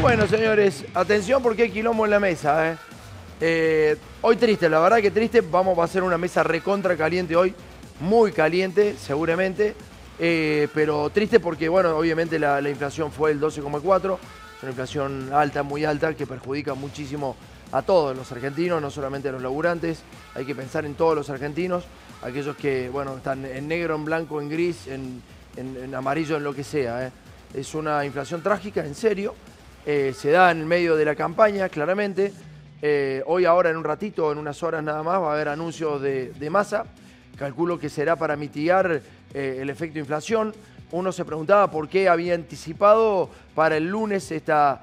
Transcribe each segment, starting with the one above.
Bueno, señores, atención porque hay quilombo en la mesa. ¿eh? Eh, hoy triste, la verdad que triste. Vamos a hacer una mesa recontra caliente hoy. Muy caliente, seguramente. Eh, pero triste porque, bueno, obviamente la, la inflación fue el 12,4. Es una inflación alta, muy alta, que perjudica muchísimo a todos los argentinos, no solamente a los laburantes. Hay que pensar en todos los argentinos. Aquellos que, bueno, están en negro, en blanco, en gris, en, en- en amarillo, en lo que sea. ¿eh? Es una inflación trágica, en serio. Eh, se da en medio de la campaña, claramente. Eh, hoy, ahora, en un ratito, en unas horas nada más, va a haber anuncios de, de masa. Calculo que será para mitigar eh, el efecto inflación. Uno se preguntaba por qué había anticipado para el lunes esta,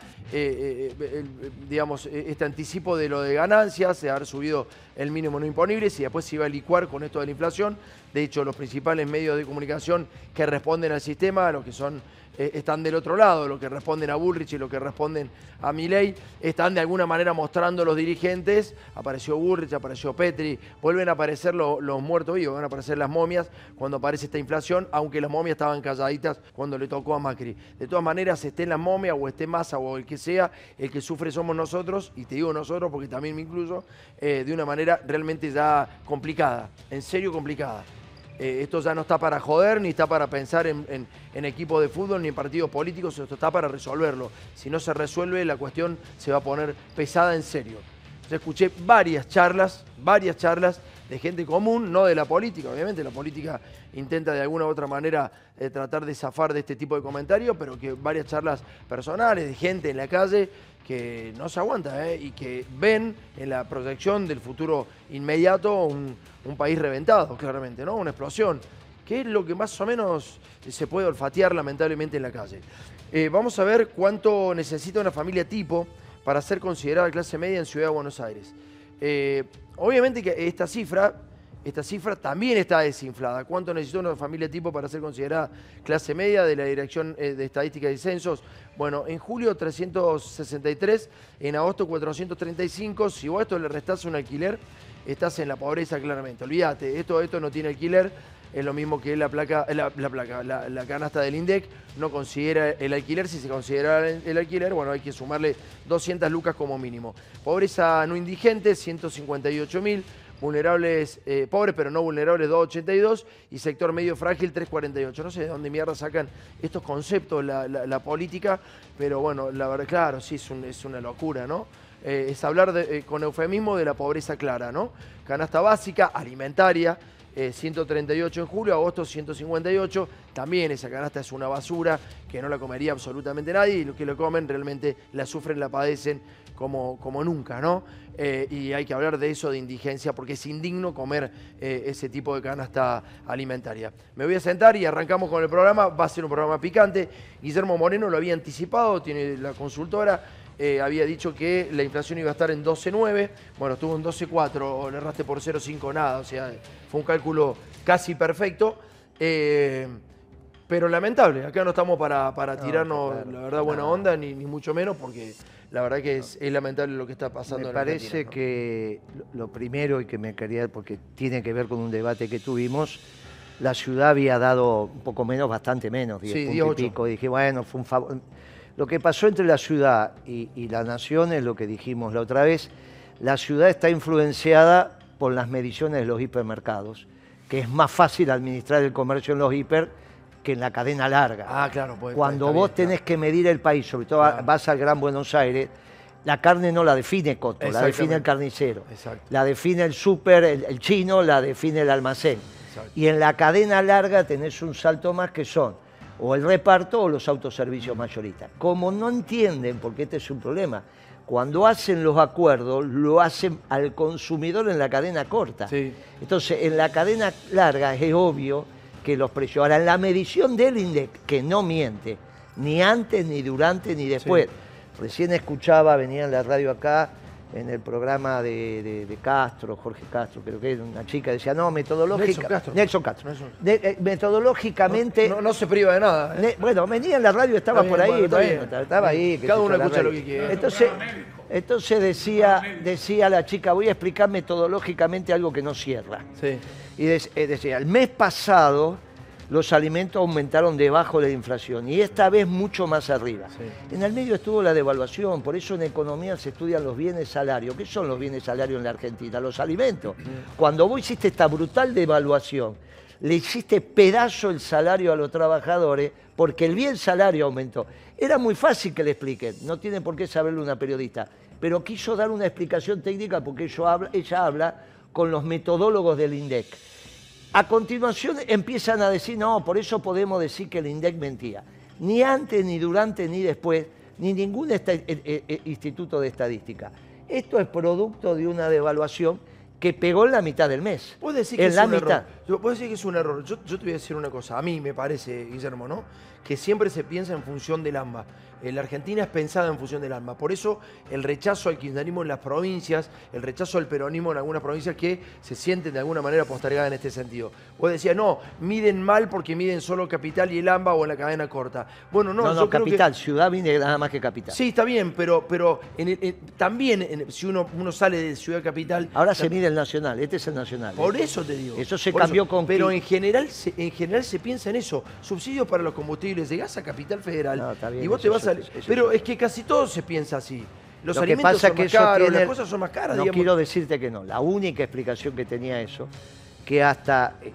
digamos, este anticipo de lo de ganancias, de haber subido el mínimo no imponible, si después se iba a licuar con esto de la inflación. De hecho, los principales medios de comunicación que responden al sistema, los que son eh, están del otro lado, los que responden a Bullrich y los que responden a Milei, están de alguna manera mostrando los dirigentes. Apareció Bullrich, apareció Petri, vuelven a aparecer lo- los muertos vivos, van a aparecer las momias cuando aparece esta inflación, aunque las momias estaban calladitas cuando le tocó a Macri. De todas maneras, esté la momia o esté Massa o el que sea, el que sufre somos nosotros, y te digo nosotros porque también me incluyo, eh, de una manera realmente ya complicada, en serio complicada. Eh, esto ya no está para joder, ni está para pensar en, en, equipos de fútbol, ni en partidos políticos, esto está para resolverlo. Si no se resuelve, la cuestión se va a poner pesada en serio. Yo escuché varias charlas, varias charlas de gente común, no de la política, obviamente la política intenta de alguna u otra manera eh, tratar de zafar de este tipo de comentarios, pero que varias charlas personales de gente en la calle que no se aguanta ¿eh? y que ven en la proyección del futuro inmediato un, país reventado, claramente, ¿no? Una explosión, que es lo que más o menos se puede olfatear lamentablemente en la calle. Eh, vamos a ver cuánto necesita una familia tipo para ser considerada clase media en Ciudad de Buenos Aires. Eh, obviamente que esta cifra, esta cifra también está desinflada. ¿Cuánto necesita una familia tipo para ser considerada clase media de la Dirección de Estadística y Censos? Bueno, en julio 363, en agosto 435. Si vos a esto le restás un alquiler, estás en la pobreza claramente. Olvídate, esto, esto no tiene alquiler. Es lo mismo que la placa, la, la placa, la, la canasta del INDEC no considera el alquiler. Si se considera el, el alquiler, bueno, hay que sumarle 200 lucas como mínimo. Pobreza no indigente, 158 mil. Vulnerables, eh, pobres pero no vulnerables, 282. Y sector medio frágil, 348. No sé de dónde mierda sacan estos conceptos la, política, pero bueno, la verdad, claro, sí, es, un- es una locura, ¿no? Eh, es hablar eh, con eufemismo de la pobreza clara, ¿no? Canasta básica, alimentaria, eh, 138 en julio, agosto 158. También esa canasta es una basura que no la comería absolutamente nadie y los que lo comen realmente la sufren, la padecen como, como nunca, ¿no? Eh, y hay que hablar de eso, de indigencia, porque es indigno comer eh, ese tipo de canasta alimentaria. Me voy a sentar y arrancamos con el programa. Va a ser un programa picante. Guillermo Moreno lo había anticipado, tiene la consultora. Eh, había dicho que la inflación iba a estar en 12,9. Bueno, estuvo en 12,4, le erraste por 0,5 nada. O sea, fue un cálculo casi perfecto. Eh, pero lamentable, acá no estamos para, para tirarnos, claro, la verdad, buena no. onda, ni, ni mucho menos, porque la verdad que es, es lamentable lo que está pasando Me en parece que lo- primero y que me quería, porque tiene que ver con un debate que tuvimos, la ciudad había dado un poco menos, bastante menos, 10 Sí, puntos 10, y ocho. pico. Dije, bueno, fue un favor. Lo que pasó entre la ciudad y, y la nación es lo que dijimos la otra vez. La ciudad está influenciada por las mediciones de los hipermercados, que es más fácil administrar el comercio en los hiper que en la cadena larga. Ah, claro, pues. Cuando vos bien, tenés que medir el país, sobre todo Claro. vas al Gran Buenos Aires, la carne no la define Coto, la define el carnicero. Exacto. La define el súper, el, el chino, la define el almacén. Exacto. Y en la cadena larga tenés un salto más que son o el reparto o los autoservicios mayoristas. Como no entienden, porque este es un problema, cuando hacen los acuerdos, lo hacen al consumidor en la cadena corta. Sí. Entonces, en la cadena larga es obvio que los precios. Ahora, en la medición del INDEC, que no miente, ni antes, ni durante, ni después. Recién escuchaba, venía en la radio acá, en el programa de, de- de Castro, Jorge Castro, creo que era una chica, decía, no, metodológica. Nelson Castro. Nelson Castro. Nelson. De- eh, metodológicamente. No, no se priva de nada. ¿eh? Ne- Bueno, venía en la radio, estaba por ahí, bueno, está bueno, bien. estaba- ahí. Cada uno escucha lo que quiere. Entonces, entonces decía, decía la chica, voy a explicar metodológicamente algo que no cierra. Sí. Y eh, decía, el mes pasado los alimentos aumentaron debajo de la inflación y esta vez mucho más arriba. En el medio estuvo la devaluación, por eso en economía se estudian los bienes salarios. ¿Qué son los bienes salarios en la Argentina? Los alimentos. Cuando vos hiciste esta brutal devaluación, le hiciste pedazo el salario a los trabajadores porque el bien salario aumentó. Era muy fácil que le expliquen, no tiene por qué saberlo una periodista, pero quiso dar una explicación técnica porque ella habla, ella habla con los metodólogos del INDEC. A continuación empiezan a decir, no, por eso podemos decir que el INDEC mentía. Ni antes, ni durante, ni después, ni ningún eh, eh, eh, instituto de estadística. Esto es producto de una devaluación que pegó en la mitad del mes. Puede decir que es un error. Yo, decir que es un error. Yo, yo, te voy a decir una cosa. A mí me parece, Guillermo, ¿no? Que siempre se piensa en función del AMBA. En la Argentina es pensada en función del alma. Por eso el rechazo al kirchnerismo en las provincias, el rechazo al peronismo en algunas provincias que se sienten de alguna manera postergadas en este sentido. Vos decías, no, miden mal porque miden solo capital y el AMBA o en la cadena corta. Bueno, no, no, capital, ciudad viene nada más que capital. Sí, está bien, pero, pero también si uno, uno sale de ciudad capital... Ahora se mide el nacional, este es el nacional. Por eso te digo. Eso se cambió con... Pero en general, en general se piensa en eso. Subsidios para los combustibles de gas a Capital Federal. y vos te vas a pero es que casi todo se piensa así. Los Lo alimentos que pasa son que más caros, las cosas son más caras. No quiero decirte que no. La única explicación que tenía eso, que hasta eh,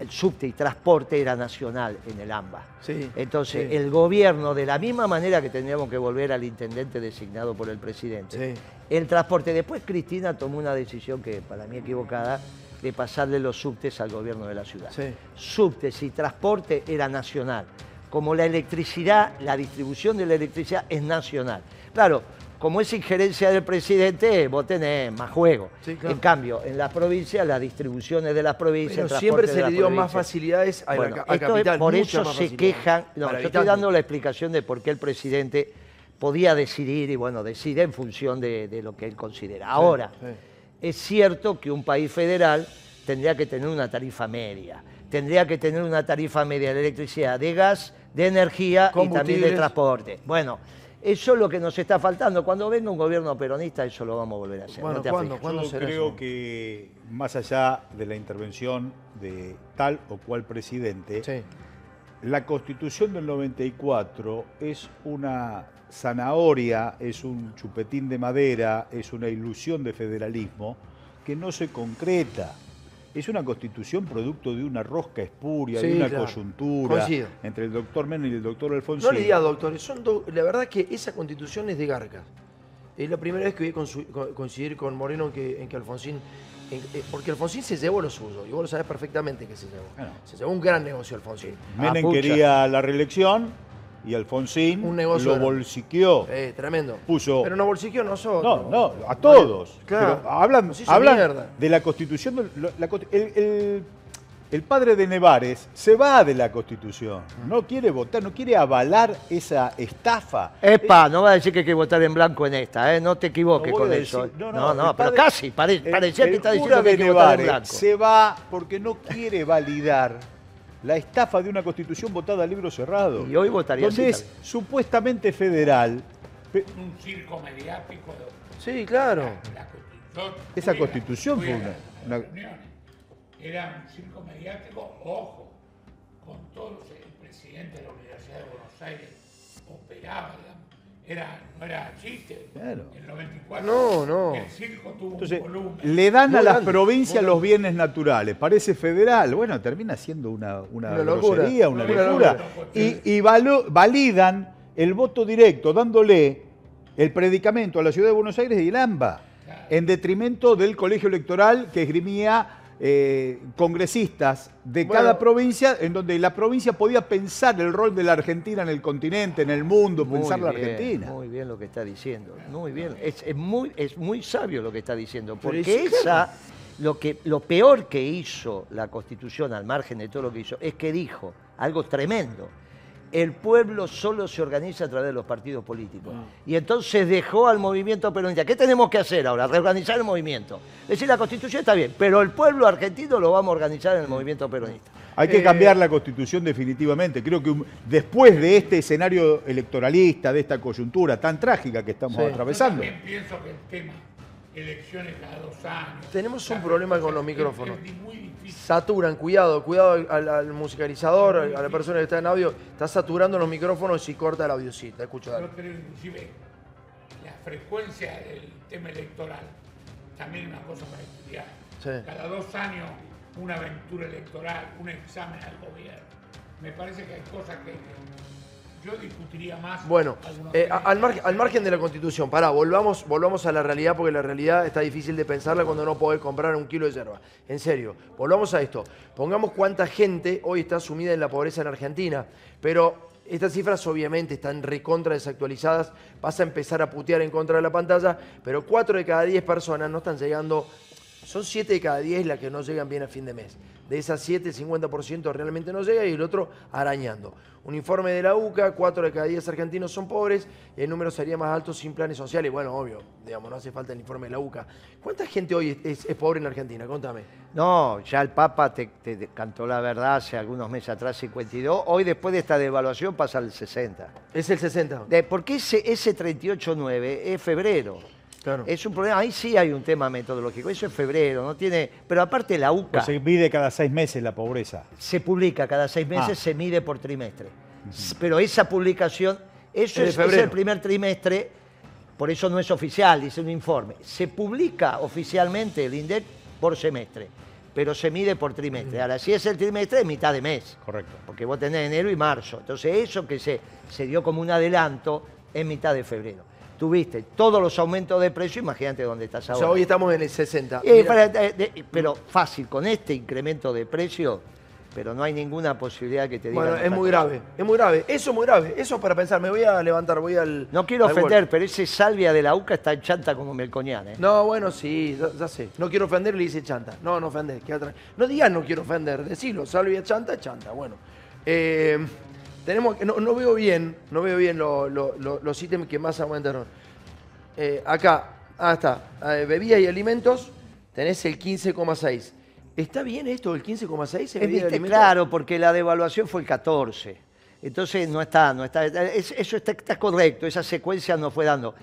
el subte y transporte era nacional en el AMBA. Sí, Entonces, el gobierno, de la misma manera que tendríamos que volver al intendente designado por el presidente, el transporte. Después Cristina tomó una decisión que para mí equivocada, de pasarle los subtes al gobierno de la ciudad. Subtes y transporte era nacional como la electricidad, la distribución de la electricidad es nacional. Claro, como es injerencia del presidente, vos tenés más juego. En cambio, en las provincias, las distribuciones de las provincias... Pero siempre se le dio más facilidades a, la, capital. por eso se quejan... No, yo estoy dando la explicación de por qué el presidente podía decidir, y bueno, decide en función de, lo que él considera. Ahora, es cierto que un país federal tendría que tener una tarifa media. Tendría que tener una tarifa media de electricidad, de gas de energía y también de transporte. Bueno, eso es lo que nos está faltando. Cuando venga un gobierno peronista, eso lo vamos a volver a hacer. Bueno, ¿cuándo, Yo creo que más allá de la intervención de tal o cual presidente, la constitución del 94 es una zanahoria, es un chupetín de madera, es una ilusión de federalismo que no se concreta es una constitución producto de una rosca espuria, de una coyuntura entre el doctor Menem y el doctor Alfonsín. No le diga doctores, son la verdad que esa constitución es de Garcas. Es la primera vez que voy a coincidir con Moreno en que, en que Alfonsín eh, porque Alfonsín se llevó lo suyo, y vos lo sabés perfectamente que se llevó. Se llevó un gran negocio Alfonsín. Menem ah, quería la reelección, y Alfonsín un negocio lo bolsiqueó. Eh, tremendo. Puso, pero no bolsiqueó nosotros. No, no, a todos. Claro. Pero hablan, hablan de la constitución. el, el, padre de Nevares se va de la constitución. No quiere votar, no quiere avalar esa estafa. Epa, no va a decir que hay que votar en blanco en esta, ¿eh? no te equivoques con eso. no, no, no pero casi, parecía que está diciendo que hay que votar en blanco. Se va porque no quiere validar la estafa de una constitución votada a libro cerrado. Y hoy votaría Donde es supuestamente federal. Un circo mediático. Sí, claro. Esa constitución fue una, Era un circo mediático, ojo, con todos el presidente de la Universidad de Buenos Aires operaba, era, no era chiste. Claro. En 94 no, no. el circo tuvo un volumen. Le dan a las provincias los bienes naturales, parece federal. Bueno, termina siendo una, una, una grosería, una, locura. Y, y validan el voto directo, dándole el predicamento a la ciudad de Buenos Aires y el AMBA, en detrimento del colegio electoral que esgrimía eh, congresistas de cada provincia, en donde la provincia podía pensar el rol de la Argentina en el continente, en el mundo, pensar la Argentina. Muy bien lo que está diciendo, muy bien. Es, muy, es muy sabio lo que está diciendo, porque esa, lo, que, lo peor que hizo la Constitución, al margen de todo lo que hizo, es que dijo algo tremendo el pueblo solo se organiza a través de los partidos políticos. Mm. Y entonces dejó al movimiento peronista. ¿Qué tenemos que hacer ahora? Reorganizar el movimiento. Es decir, la constitución está bien, pero el pueblo argentino lo vamos a organizar en el movimiento peronista. Hay que cambiar la constitución definitivamente. Creo que después de este escenario electoralista, de esta coyuntura tan trágica que estamos atravesando. Yo también pienso que el tema elecciones cada dos años. Tenemos un problema con los micrófonos. Saturan, cuidado, cuidado al, musicalizador, a la persona que está en audio, está saturando los micrófonos y corta el audio. Sí, te escucho. Yo creo inclusive la frecuencia del tema electoral también es una cosa para estudiar. Cada dos años una aventura electoral, un examen al gobierno. Me parece que hay cosas que yo discutiría más. Bueno, eh, al, margen de la Constitución, pará, volvamos, volvamos a la realidad porque la realidad está difícil de pensarla cuando no podés comprar un kilo de yerba. En serio, volvamos a esto. Pongamos cuánta gente hoy está sumida en la pobreza en Argentina, pero estas cifras obviamente están recontra desactualizadas, vas a empezar a putear en contra de la pantalla, pero 4 de cada 10 personas no están llegando, son 7 de cada 10 las que no llegan bien a fin de mes. De esas 7, el 50% realmente no llega y el otro arañando. Un informe de la UCA, 4 de cada 10 argentinos son pobres y el número sería más alto sin planes sociales. Bueno, obvio, digamos, no hace falta el informe de la UCA. ¿Cuánta gente hoy es, pobre en Argentina? Contame. No, ya el Papa te, cantó la verdad hace algunos meses atrás, 52. Hoy, después de esta devaluación, pasa al 60. ¿Es el 60? De, porque ese, ese 38.9 es febrero. Es un problema, ahí sí hay un tema metodológico, eso es febrero, no tiene, pero aparte la UCA... Pues se mide cada seis meses la pobreza. Se publica cada seis meses, ah. se mide por trimestre. Pero esa publicación, eso es, el primer trimestre, por eso no es oficial, dice un informe. Se publica oficialmente el INDEC por semestre, pero se mide por trimestre. Ahora, si es el trimestre, es mitad de mes. Correcto. Porque vos tenés enero y marzo. Entonces, eso que se, se dio como un adelanto es mitad de febrero tuviste todos los aumentos de precio, imagínate dónde estás ahora. O sea, hoy estamos en el 60. Eh, pero fácil, con este incremento de precio, pero no hay ninguna posibilidad que te digan... Bueno, es muy grave, es muy grave. Eso es muy grave. Eso para pensar, me voy a levantar, voy al... No quiero ofender, pero ese salvia de la UCA está en chanta como Melcoñán, ¿eh? No, bueno, sí, ya, sé. No quiero ofender, le dice chanta. No, no ofender, No digas no quiero ofender, decilo, salvia chanta, chanta. Bueno. Eh, tenemos, no, no veo bien, no veo bien los ítems que más aumentaron. Eh, acá, ah, está, eh, bebidas y alimentos, tenés el 15,6. ¿Está bien esto, el 15,6? Claro, porque la devaluación fue el 14. Entonces no está, no está, eso está, correcto, esa secuencia nos fue dando.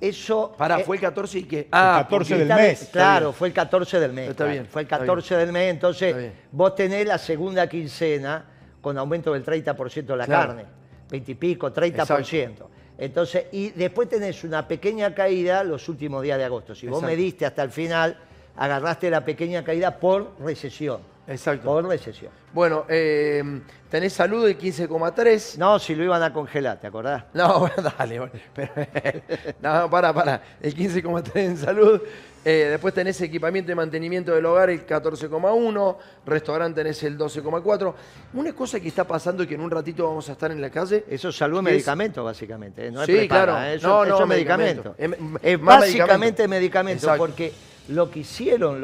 Eso. Para, eh, fue el 14 y qué? Ah, el 14 del mes. Claro, fue el 14 del mes. Está bien. Fue el 14 del mes, entonces vos tenés la segunda quincena con aumento del 30% de la carne, 20 y pico, 30%. Entonces, y después tenés una pequeña caída los últimos días de agosto. Si vos mediste hasta el final, agarraste la pequeña caída por recesión. Exacto. Por recesión. Bueno, eh, tenés salud del 15,3. No, si lo iban a congelar, ¿te acordás? No, bueno, dale. Bueno, no, para, para. El 15,3 en salud. Eh, después tenés equipamiento y mantenimiento del hogar, el 14,1. Restaurante tenés el 12,4. Una cosa que está pasando y que en un ratito vamos a estar en la calle. Eso es salud y medicamento, básicamente. ¿eh? No sí, claro. Eso, no, no, es medicamento. Es, básicamente medicamento, porque lo que hicieron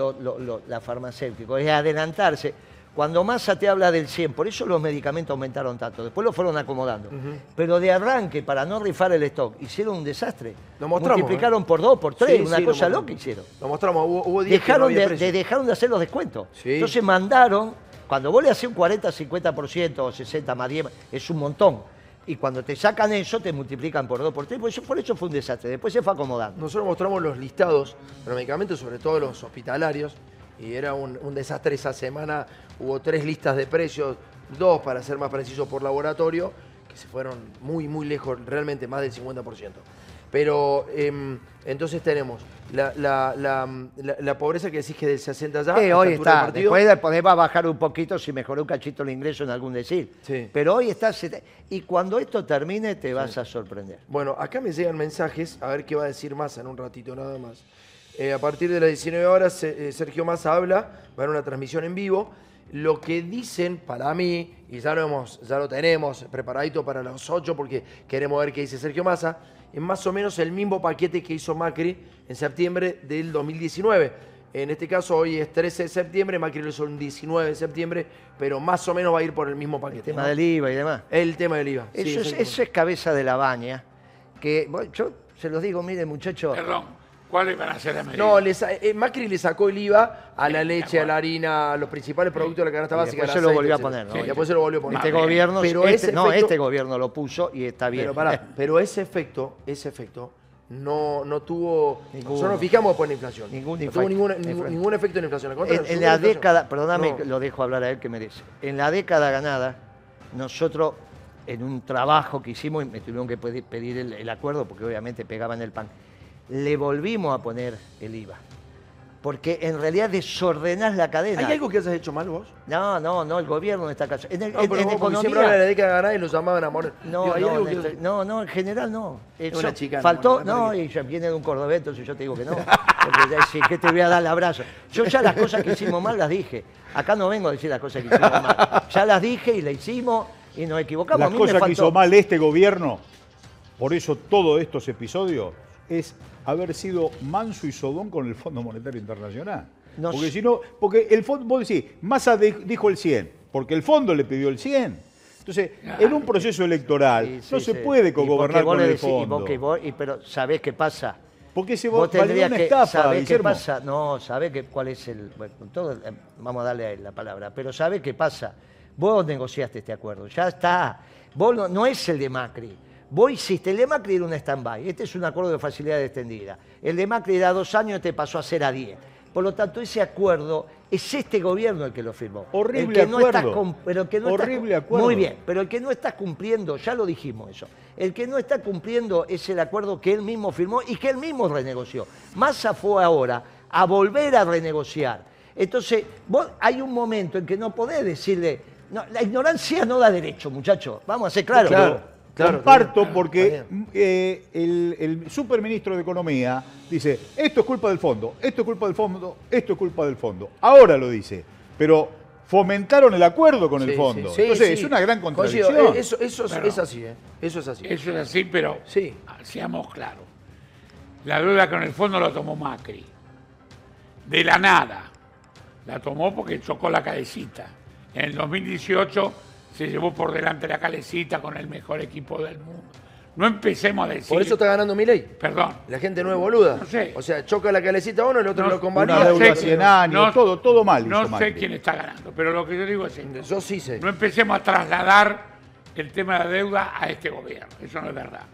la farmacéuticos es adelantarse. Cuando Massa te habla del 100, por eso los medicamentos aumentaron tanto, después lo fueron acomodando. Pero de arranque, para no rifar el stock, hicieron un desastre. Lo mostramos. Multiplicaron ¿eh? por dos, por tres, una cosa loca hicieron. Lo mostramos, hubo, dejaron, de, dejaron de hacer los descuentos. Entonces mandaron, cuando vos le haces un 40, 50% o 60 más 10, es un montón. Y cuando te sacan eso, te multiplican por dos, por tres, por eso, por eso fue un desastre. Después se fue acomodando. Nosotros mostramos los listados de los medicamentos, sobre todo los hospitalarios, y era un, desastre esa semana. Hubo tres listas de precios, dos para ser más precisos por laboratorio, que se fueron muy, muy lejos, realmente más del 50%. Pero em, entonces tenemos la, pobreza que decís que del 60 ya. Sí, hoy está. Después va a bajar un poquito si mejoró un cachito el ingreso en algún decir. Sí. Pero hoy está. Y cuando esto termine, te vas a sorprender. Bueno, acá me llegan mensajes, a ver qué va a decir más en un ratito nada más. Eh, a partir de las 19 horas, eh, Sergio Massa habla, va a haber una transmisión en vivo. Lo que dicen para mí, y ya lo, hemos, ya lo tenemos preparadito para las 8 porque queremos ver qué dice Sergio Massa, es más o menos el mismo paquete que hizo Macri en septiembre del 2019. En este caso hoy es 13 de septiembre, Macri lo hizo el 19 de septiembre, pero más o menos va a ir por el mismo paquete. El tema del IVA y demás. El tema del IVA. Eso, es, eso es, cabeza de la baña, que yo se los digo, mire muchachos. Perdón ¿Cuáles van a ser las medidas? No, eh, Macri le sacó el IVA a la leche, a la harina, a los principales productos de la canasta básica. después se lo volvió a poner, ¿no? después se lo volvió a poner. Este gobierno, pero este, no, este gobierno lo puso y está bien. Pero, pero ese efecto, ese efecto no, no tuvo. Nosotros nos fijamos después en la inflación. Ningún no tuvo ningún, ningún, efecto en la inflación. En, la década, perdóname, lo dejo hablar a él que merece. En la década ganada, nosotros, en un trabajo que hicimos, y me tuvieron que pedir el, acuerdo, porque obviamente pegaban el pan, le volvimos a poner el IVA porque en realidad desordenás la cadena. ¿Hay algo que has hecho mal vos? No, no, no, el gobierno no está callado. En, el, no, pero en, economía... siempre ganada y lo llamaban a morir. No, no, no, no, en general no. una chica. Faltó, no, y ya viene de un cordobés, entonces yo te digo que no. Porque ya, que te voy a dar el abrazo. Yo ya las cosas que hicimos mal las dije. Acá no vengo a decir las cosas que hicimos mal. Ya las dije y las hicimos y nos equivocamos. Las cosas que hizo mal este gobierno, por eso todos estos episodios, es haber sido manso y sodón con el Fondo Monetario Internacional porque si no, porque el fondo, vos decís, Massa dijo el 100, porque el fondo le pidió el 100. Entonces, en un proceso electoral no se puede gobernar con el fondo. pero ¿sabés qué pasa? Porque se vos tendrías una estafa, qué pasa? No, ¿sabés qué, cuál es el...? Bueno, todo, eh, vamos a darle a él la palabra. Pero ¿sabés qué pasa? Vos negociaste este acuerdo, ya está. Vos no, no es el de Macri. Vos hiciste, el de Macri era un stand-by. Este es un acuerdo de facilidad extendida. El de Macri era dos años y te pasó a ser a diez. Por lo tanto, ese acuerdo es este gobierno el que lo firmó. Horrible el que acuerdo. No está pero que no Horrible acuerdo. Muy bien, pero el que no está cumpliendo, ya lo dijimos eso, el que no está cumpliendo es el acuerdo que él mismo firmó y que él mismo renegoció. Massa fue ahora a volver a renegociar. Entonces, vos, hay un momento en que no podés decirle, la ignorancia no da derecho, muchachos, vamos a ser claros. Claro. Comparto porque eh, el, superministro de Economía dice, esto es culpa del fondo, esto es culpa del fondo, esto es culpa del fondo. Ahora lo dice, pero fomentaron el acuerdo con el fondo. Entonces es una gran contradicción. Eso, eso es así, ¿eh? Eso es así. Eso es así, pero seamos claros. La deuda con el fondo la tomó Macri. De la nada. La tomó porque chocó la cabecita. En el 2018 se llevó por delante la calecita con el mejor equipo del mundo. No empecemos a decir. Por eso está ganando mi ley. Perdón. La gente no es boluda. No sé. O sea, choca la calecita uno, el otro lo convalida. Una deuda 100 años, todo, todo mal. No sé quién está ganando, pero lo que yo digo es esto. Yo sí sé. No empecemos a trasladar el tema de la deuda a este gobierno. Eso no es verdad.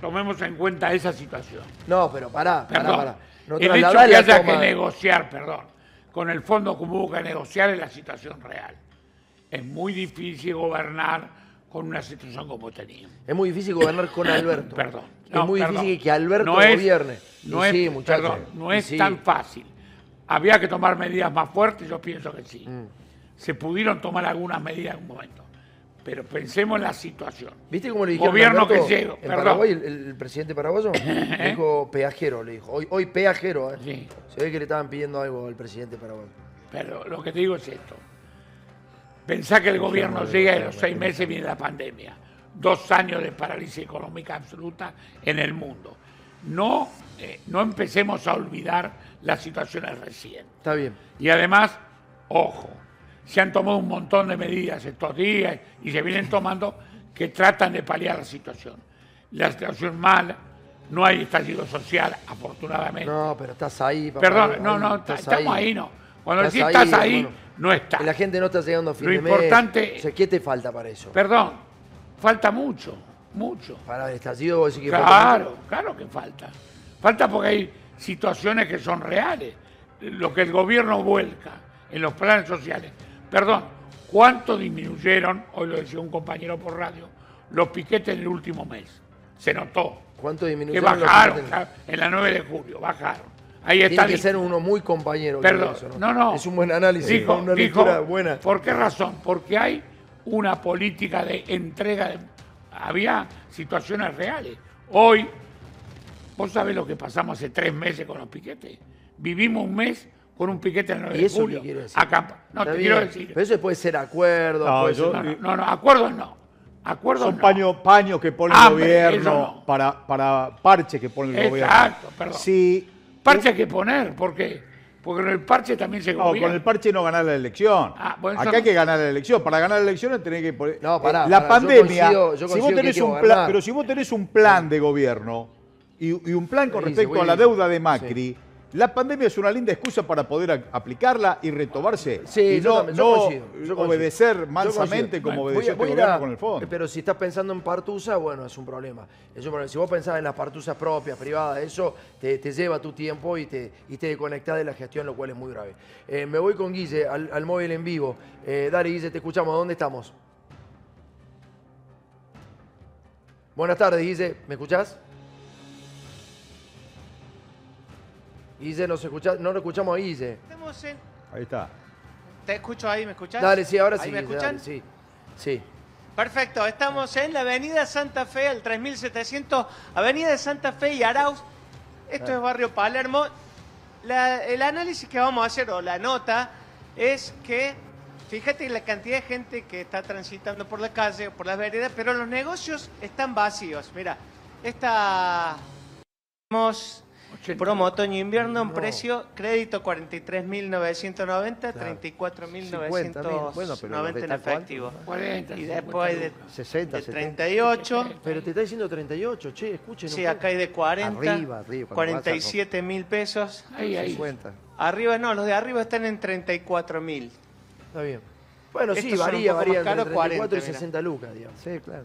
Tomemos en cuenta esa situación. No, pero pará, pará, pará. No el hecho que haya que negociar, perdón, con el fondo como hubo que negociar es la situación real es muy difícil gobernar con una situación como teníamos. Es muy difícil gobernar con Alberto. Perdón. es muy difícil que Alberto gobierne. No es, sí, perdón, no es tan fácil. Había que tomar medidas más fuertes, yo pienso que sí. Mm. Se pudieron tomar algunas medidas en un momento. Pero pensemos en la situación. ¿Viste cómo le dijeron Gobierno que llegó. En Paraguay, el, presidente paraguayo ¿Eh? dijo peajero, le dijo. Hoy, hoy peajero. ¿eh? Se ve que le estaban pidiendo algo al presidente paraguayo. Pero lo que te digo es esto. Pensá que el gobierno llega a los seis meses viene la pandemia. Dos años de parálisis económica absoluta en el mundo. No, eh, no empecemos a olvidar las situaciones recientes. Está bien. Y además, ojo, se han tomado un montón de medidas estos días y se vienen tomando que tratan de paliar la situación. La situación mala, no hay estallido social, afortunadamente. No, pero estás ahí. Papá, Perdón, no, no, estamos ahí. no. Cuando decís estás ahí, no está. La gente no está llegando a fin Lo de importante, mes. O sea, ¿qué te falta para eso? Perdón, falta mucho, mucho. Para el estallido vos decís que Claro, claro que falta. Falta porque hay situaciones que son reales. Lo que el gobierno vuelca en los planes sociales. Perdón, ¿cuánto disminuyeron, hoy lo decía un compañero por radio, los piquetes en el último mes? Se notó. ¿Cuánto disminuyeron? Que bajaron, en la 9 de julio, bajaron. Ahí está. Tiene que ser uno muy compañero. Perdón, ¿no? no, Es un buen análisis, dijo, una lectura buena. ¿Por qué razón? Porque hay una política de entrega. De, había situaciones reales. Hoy, vos sabés lo que pasamos hace tres meses con los piquetes. Vivimos un mes con un piquete el 9 ¿Y eso de julio. Qué quiere decir? Acá, no, te quiero decir. Pero eso puede ser acuerdo. No, no, no, acuerdos no. Acuerdos Son paños paño que pone el gobierno para, para parche que pone el gobierno. Exacto, perdón. Sí, Parche hay que poner, ¿por qué? Porque con el parche también se gobierna. No, con el parche no ganar la elección. Ah, Acá hay que ganar la elección. Para ganar la elección tenés que poner... No, pará, La pandemia, si vos tenés un plan, pero si vos tenés un plan de gobierno y, un plan con respecto a la deuda de Macri, La pandemia es una linda excusa para poder aplicarla y retomarse. Sí, y no, obedecer mansamente como obedeció este gobierno con el fondo. Pero si estás pensando en partusa, bueno, es un problema. Si vos pensás en las partusas propias, privadas, eso te, lleva tu tiempo y te, y te desconectás de la gestión, lo cual es muy grave. Eh, me voy con Guille al, móvil en vivo. Eh, dale, Guille, te escuchamos. ¿Dónde estamos? Buenas tardes, Guille. ¿Me escuchás? Guille, ¿nos escucha? no lo escuchamos a Guille. Ahí está. ¿Te escucho ahí? ¿Me escuchás? Dale, sí, ahora sí. ¿Me escuchan? sí, sí. Perfecto, estamos en la Avenida Santa Fe, al 3700, Avenida Santa Fe y Arauz. Esto es Barrio Palermo. el análisis que vamos a hacer, o la nota, es que, fíjate la cantidad de gente que está transitando por la calle, por las veredas, pero los negocios están vacíos. Mira, esta... Promo otoño-invierno, un precio, crédito 43.990, 34.990 en efectivo. y después de, 60, 38. Pero te está diciendo 38, che, escuchen. Sí, acá hay de 40, arriba, arriba, 47 mil pesos. Ahí, ahí. 50. Arriba no, los de arriba están en 34.000. Está bien. Bueno, sí, varía, varía entre 34 y 60 lucas, digamos. Sí, claro.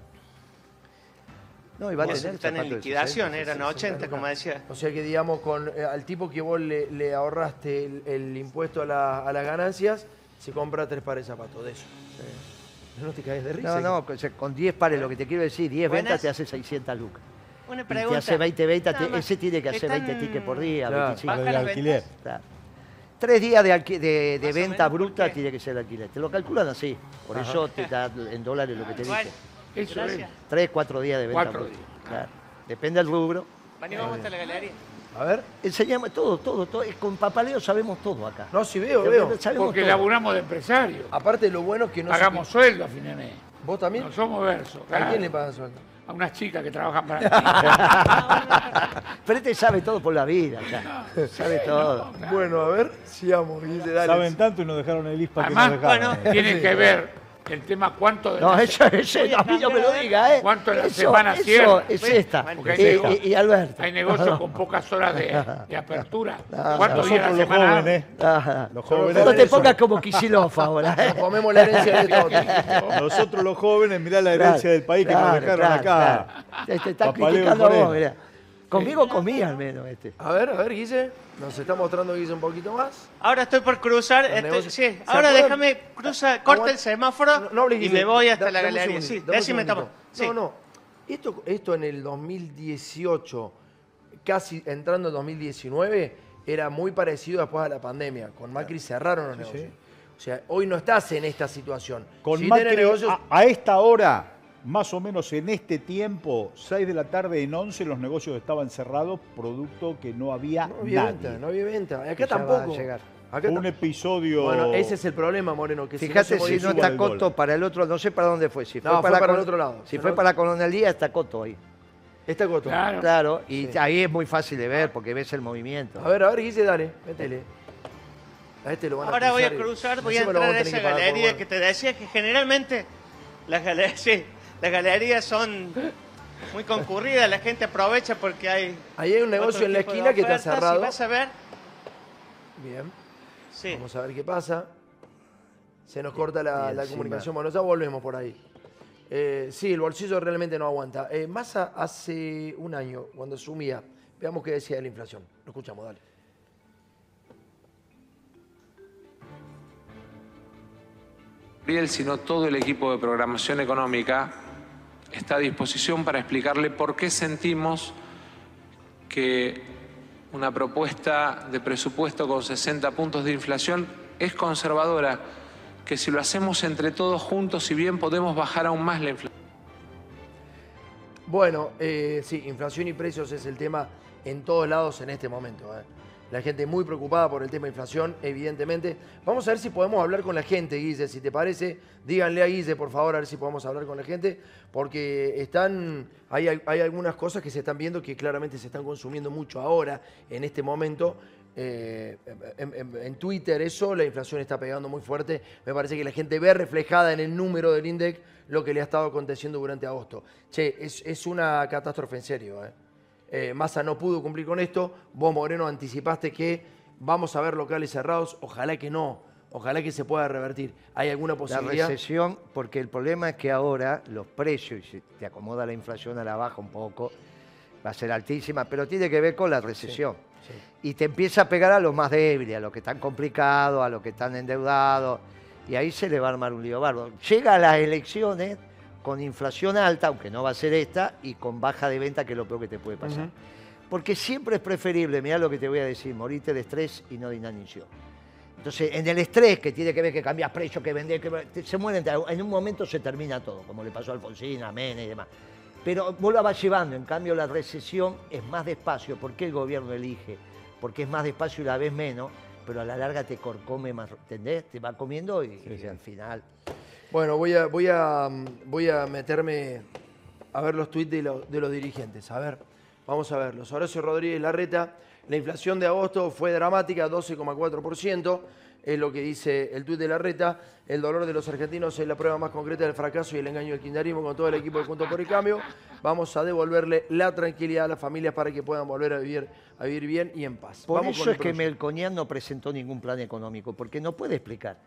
No, y va a tener están en liquidación, eran 80, como decía. O sea que, digamos, con eh, al tipo que vos le, ahorraste el, impuesto a, las ganancias, se compra tres pares de zapatos, de eso. No te caes de risa. No, no, con 10 pares, lo que te quiero decir, 10 ventas te hace 600 lucas. Una pregunta. te hace 20 ventas, ese tiene que hacer 20 tickets por día, claro. 25 de alquiler. Tres días de, de, venta bruta tiene que ser el alquiler. Te lo calculan así. Por eso te da en dólares lo que te dice. Eso es. Tres, cuatro días de venta. Cuatro días. Claro. Depende del rubro. vamos hasta la galería. A ver. Enseñamos todo, todo, todo. Con papaleo sabemos todo acá. No, sí veo, veo. Porque laburamos de empresario. Aparte, lo bueno es que no Hagamos sueldo a fin de mes. ¿Vos también? No somos versos. ¿A quién le pagan sueldo? A unas chicas que trabajan para mí. Pero este sabe todo por la vida, ya. sabe todo. Bueno, a ver, sigamos. Saben tanto y nos dejaron el ISPA que nos dejaron. Bueno, tienen que ver el tema cuánto de No, eso, eso, a mí no me lo diga, ¿eh? ¿Cuánto de la semana cierra? es esta. y, y, Alberto. Hay negocios con pocas horas de, de apertura. ¿Cuántos días a la semana? Los jóvenes, los jóvenes. No te pongas como Kicillof ahora, ¿eh? Comemos la herencia de todos. Nosotros los jóvenes, mirá la herencia del país que nos dejaron acá. Te, te están criticando a vos, mirá. Conmigo comía al menos este. A ver, a ver, Guille. Nos está mostrando Guille un poquito más. Ahora estoy por cruzar. Sí, ahora déjame cruzar, corta el semáforo y me voy hasta la galería. Sí, decime, estamos. No, no. Esto, esto en el 2018, casi entrando en 2019, era muy parecido después a la pandemia. Con Macri cerraron los negocios. O sea, hoy no estás en esta situación. Con Macri, a esta hora más o menos en este tiempo, 6 de la tarde en 11, los negocios estaban cerrados, producto que no había, no había Venta, no había venta. Acá tampoco. un episodio. Bueno, ese es el problema, Moreno. Que Fíjate si no, está Coto para el otro, no sé para dónde fue. Si fue, para, el otro lado. Si fue para Coronel Díaz, está Coto ahí. Está Coto. Claro, claro y ahí es muy fácil de ver porque ves el movimiento. A ver, a ver, Guille, dale, métele. A este lo van a Ahora voy a cruzar, voy a entrar a esa galería que te decía que generalmente las galerías, sí, las galerías son muy concurridas, la gente aprovecha porque hay. Ahí hay un negocio en la esquina que está cerrado. Si vas a ver. Bien. Sí. Vamos a ver qué pasa. Se nos corta la, comunicación. Bueno, ya volvemos por ahí. Eh, sí, el bolsillo realmente no aguanta. Eh, Massa hace un año, cuando asumía, veamos qué decía de la inflación. Lo escuchamos, dale. sino todo el equipo de programación económica está a disposición para explicarle por qué sentimos que una propuesta de presupuesto con 60 puntos de inflación es conservadora, que si lo hacemos entre todos juntos, si bien podemos bajar aún más la inflación. Bueno, eh, sí, inflación y precios es el tema en todos lados en este momento. Eh la gente muy preocupada por el tema de inflación, evidentemente. Vamos a ver si podemos hablar con la gente, Guille, si te parece. Díganle a Guille, por favor, a ver si podemos hablar con la gente, porque están, hay, algunas cosas que se están viendo que claramente se están consumiendo mucho ahora, en este momento. Eh, en, Twitter eso, la inflación está pegando muy fuerte. Me parece que la gente ve reflejada en el número del INDEC lo que le ha estado aconteciendo durante agosto. Che, es, es una catástrofe en serio. ¿eh? Eh, Massa no pudo cumplir con esto, vos Moreno anticipaste que vamos a ver locales cerrados, ojalá que no, ojalá que se pueda revertir. ¿Hay alguna posibilidad? La recesión, porque el problema es que ahora los precios, y si te acomoda la inflación a la baja un poco, va a ser altísima, pero tiene que ver con la recesión. Y te empieza a pegar a los más débiles, a los que están complicados, a los que están endeudados, y ahí se le va a armar un lío bárbaro. Llega a las elecciones con inflación alta, aunque no va a ser esta, y con baja de venta, que es lo peor que te puede pasar. Porque siempre es preferible, mira lo que te voy a decir, morirte de estrés y no de inanición. Entonces, en el estrés que tiene que ver que cambias precio, que vender, que se mueren, en un momento se termina todo, como le pasó a Alfonsín, a Mene y demás. Pero vos la vas llevando, en cambio la recesión es más despacio. ¿Por qué el gobierno elige? Porque es más despacio y la vez menos, pero a la larga te corcome más, ¿entendés? Te va comiendo y, al final... Bueno, voy a, voy, a, voy a meterme a ver los tweets de, de los dirigentes. A ver, vamos a verlos. Horacio Rodríguez Larreta, la inflación de agosto fue dramática, 12,4% es lo que dice el tuit de la reta. El dolor de los argentinos es la prueba más concreta del fracaso y el engaño del kirchnerismo con todo el equipo de Juntos por el Cambio. Vamos a devolverle la tranquilidad a las familias para que puedan volver a vivir, a vivir bien y en paz. Por eso es que Melconian no presentó ningún plan económico, porque no puede explicar.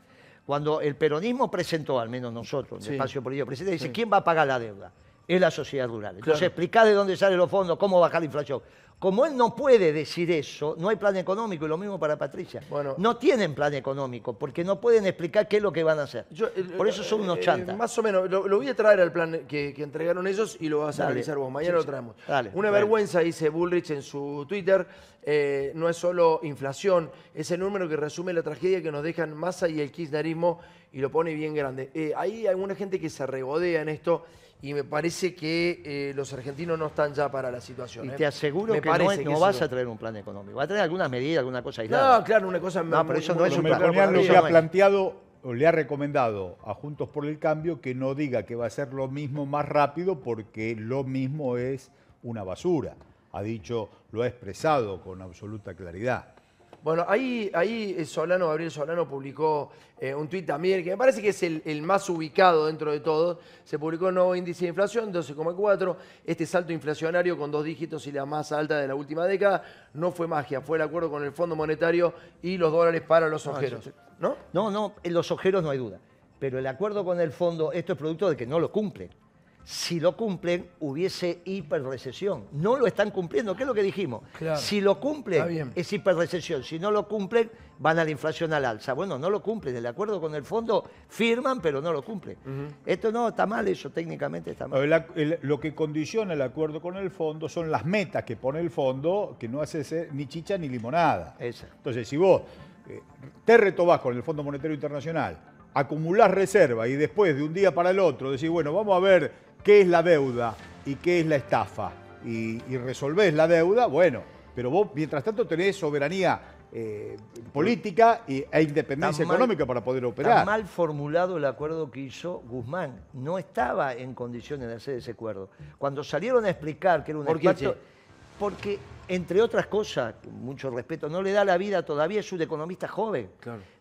Cuando el peronismo presentó, al menos nosotros, el espacio político, presenta, dice, ¿quién va a pagar la deuda? Es la sociedad rural. Entonces, explicar de dónde salen los fondos, cómo bajar la inflación. Como él no puede decir eso, no hay plan económico, y lo mismo para Patricia. no tienen plan económico, porque no pueden explicar qué es lo que van a hacer. Eh, Por eso son unos eh, chantas. más o menos, lo, voy a traer al plan que, entregaron ellos y lo vas a realizar vos. Mañana lo traemos. Una vergüenza, dice Bullrich en su Twitter, eh, no es solo inflación, es el número que resume la tragedia que nos dejan Massa y el kirchnerismo y lo pone bien grande. hay alguna gente que se regodea en esto y me parece que eh, los argentinos no están ya para la situación. Y ¿eh? te aseguro que no, vas a traer un plan económico. Va a traer alguna medida, alguna cosa aislada. No, claro, una cosa... No, pero eso no es un plan. lo que ha planteado o le ha recomendado a Juntos por el Cambio que no diga que va a ser lo mismo más rápido porque lo mismo es una basura. Ha dicho, lo ha expresado con absoluta claridad. Bueno, ahí, ahí eh, Solano, Gabriel Solano publicó eh, un tuit también, que me parece que es el, más ubicado dentro de todo. Se publicó un nuevo índice de inflación, 12,4. Este salto inflacionario con dos dígitos y la más alta de la última década no fue magia, fue el acuerdo con el Fondo Monetario y los dólares para los ojeros. ¿No? No, no, en los ojeros no hay duda. Pero el acuerdo con el fondo, esto es producto de que no lo cumple si lo cumplen, hubiese hiperrecesión. No lo están cumpliendo, ¿qué es lo que dijimos? Si lo cumplen, es hiperrecesión. Si no lo cumplen, van a la inflación al alza. Bueno, no lo cumplen. El acuerdo con el fondo firman, pero no lo cumplen. Esto no, está mal eso, técnicamente está mal. lo que condiciona el acuerdo con el fondo son las metas que pone el fondo, que no hace ni chicha ni limonada. Entonces, si vos eh, te retobás con el Fondo Monetario Internacional, acumulás reserva y después de un día para el otro decís, bueno, vamos a ver qué es la deuda y qué es la estafa y, resolvés la deuda, bueno, pero vos mientras tanto tenés soberanía eh, política e independencia económica para poder operar. Está mal formulado el acuerdo que hizo Guzmán. No estaba en condiciones de hacer ese acuerdo. Cuando salieron a explicar que era un ¿Por Porque, entre otras cosas, mucho respeto, no le da la vida todavía, es un economista joven.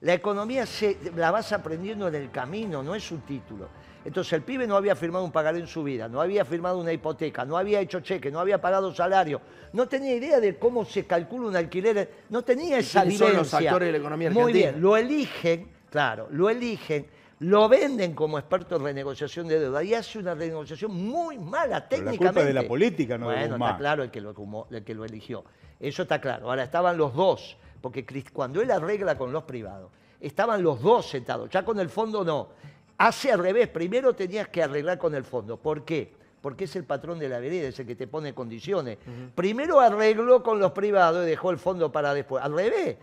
La economía se, la vas aprendiendo en el camino, no es un título. Entonces el pibe no había firmado un pagaré en su vida, no había firmado una hipoteca, no había hecho cheque, no había pagado salario, no tenía idea de cómo se calcula un alquiler, no tenía esa vivencia. son los actores de la economía argentina? Muy bien, lo eligen, claro, lo eligen, lo venden como experto en renegociación de deuda y hace una renegociación muy mala técnicamente. la culpa de la política, no bueno, está claro el que, lo, el que lo eligió. Eso está claro. Ahora estaban los dos, porque cuando él arregla con los privados, estaban los dos sentados, ya con el fondo no hace al revés. Primero tenías que arreglar con el fondo. ¿Por qué? Porque es el patrón de la vereda, es el que te pone condiciones. Primero arregló con los privados y dejó el fondo para después. Al revés.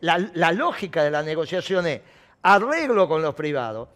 la, lógica de la negociación es arreglo con los privados,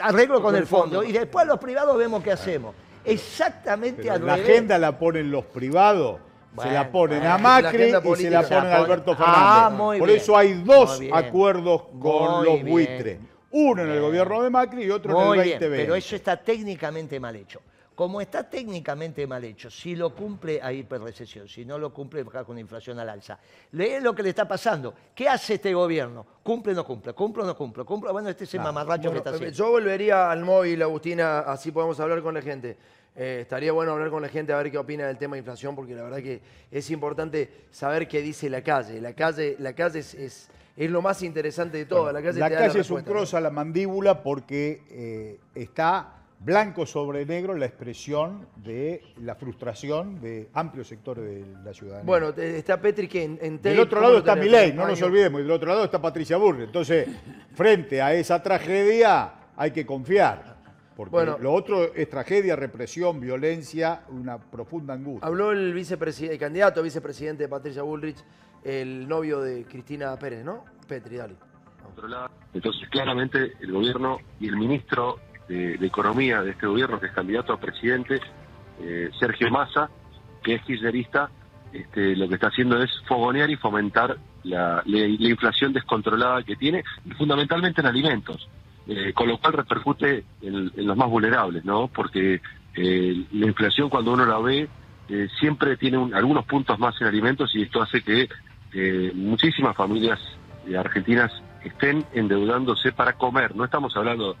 arreglo con, el fondo, y después los privados vemos qué hacemos. Exactamente al revés. La agenda la ponen los privados. se la ponen a Macri y se la ponen a Alberto ah, Fernández. Por eso hay dos acuerdos con los buitres. Uno en el gobierno de Macri y otro en el 2020. pero eso está técnicamente mal hecho. como está técnicamente mal hecho, si lo cumple hay hiperrecesión, si no lo cumple va con inflación al alza. Lee lo que le está pasando. ¿Qué hace este gobierno? ¿Cumple o no cumple? ¿Cumple o no cumple? ¿Cumple? Bueno, este es el mamarracho que está haciendo. Yo volvería al móvil, Agustina, así podemos hablar con la gente. Eh, estaría bueno hablar con la gente a ver qué opina del tema de inflación, porque la verdad que es importante saber qué dice la calle. La calle, la calle es, es, lo más interesante de todo. la calle, es un cross a la mandíbula porque eh, está blanco sobre negro la expresión de la frustración de amplios sectores de la ciudadanía. Bueno, está Petri que en, Del otro lado está Milei, no nos olvidemos, y del otro lado está Patricia Burri. Entonces, frente a esa tragedia hay que confiar. Porque bueno, lo otro es tragedia, represión, violencia, una profunda angustia. Habló el, vicepresidente, candidato a vicepresidente de Patricia Bullrich, el novio de Cristina Pérez, ¿no? Petri, dale. Entonces, claramente, el gobierno y el ministro de, Economía de este gobierno, que es candidato a presidente, eh, Sergio Massa, que es kirchnerista, este, lo que está haciendo es fogonear y fomentar la, inflación descontrolada que tiene, fundamentalmente en alimentos. Eh, con lo cual repercute en, los más vulnerables, ¿no? Porque eh, la inflación cuando uno la ve eh, siempre tiene algunos puntos más en alimentos y esto hace que muchísimas familias argentinas estén endeudándose para comer. No estamos hablando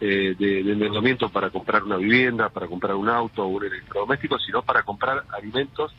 de, de, endeudamiento para comprar una vivienda, para comprar un auto o un electrodoméstico, sino para comprar alimentos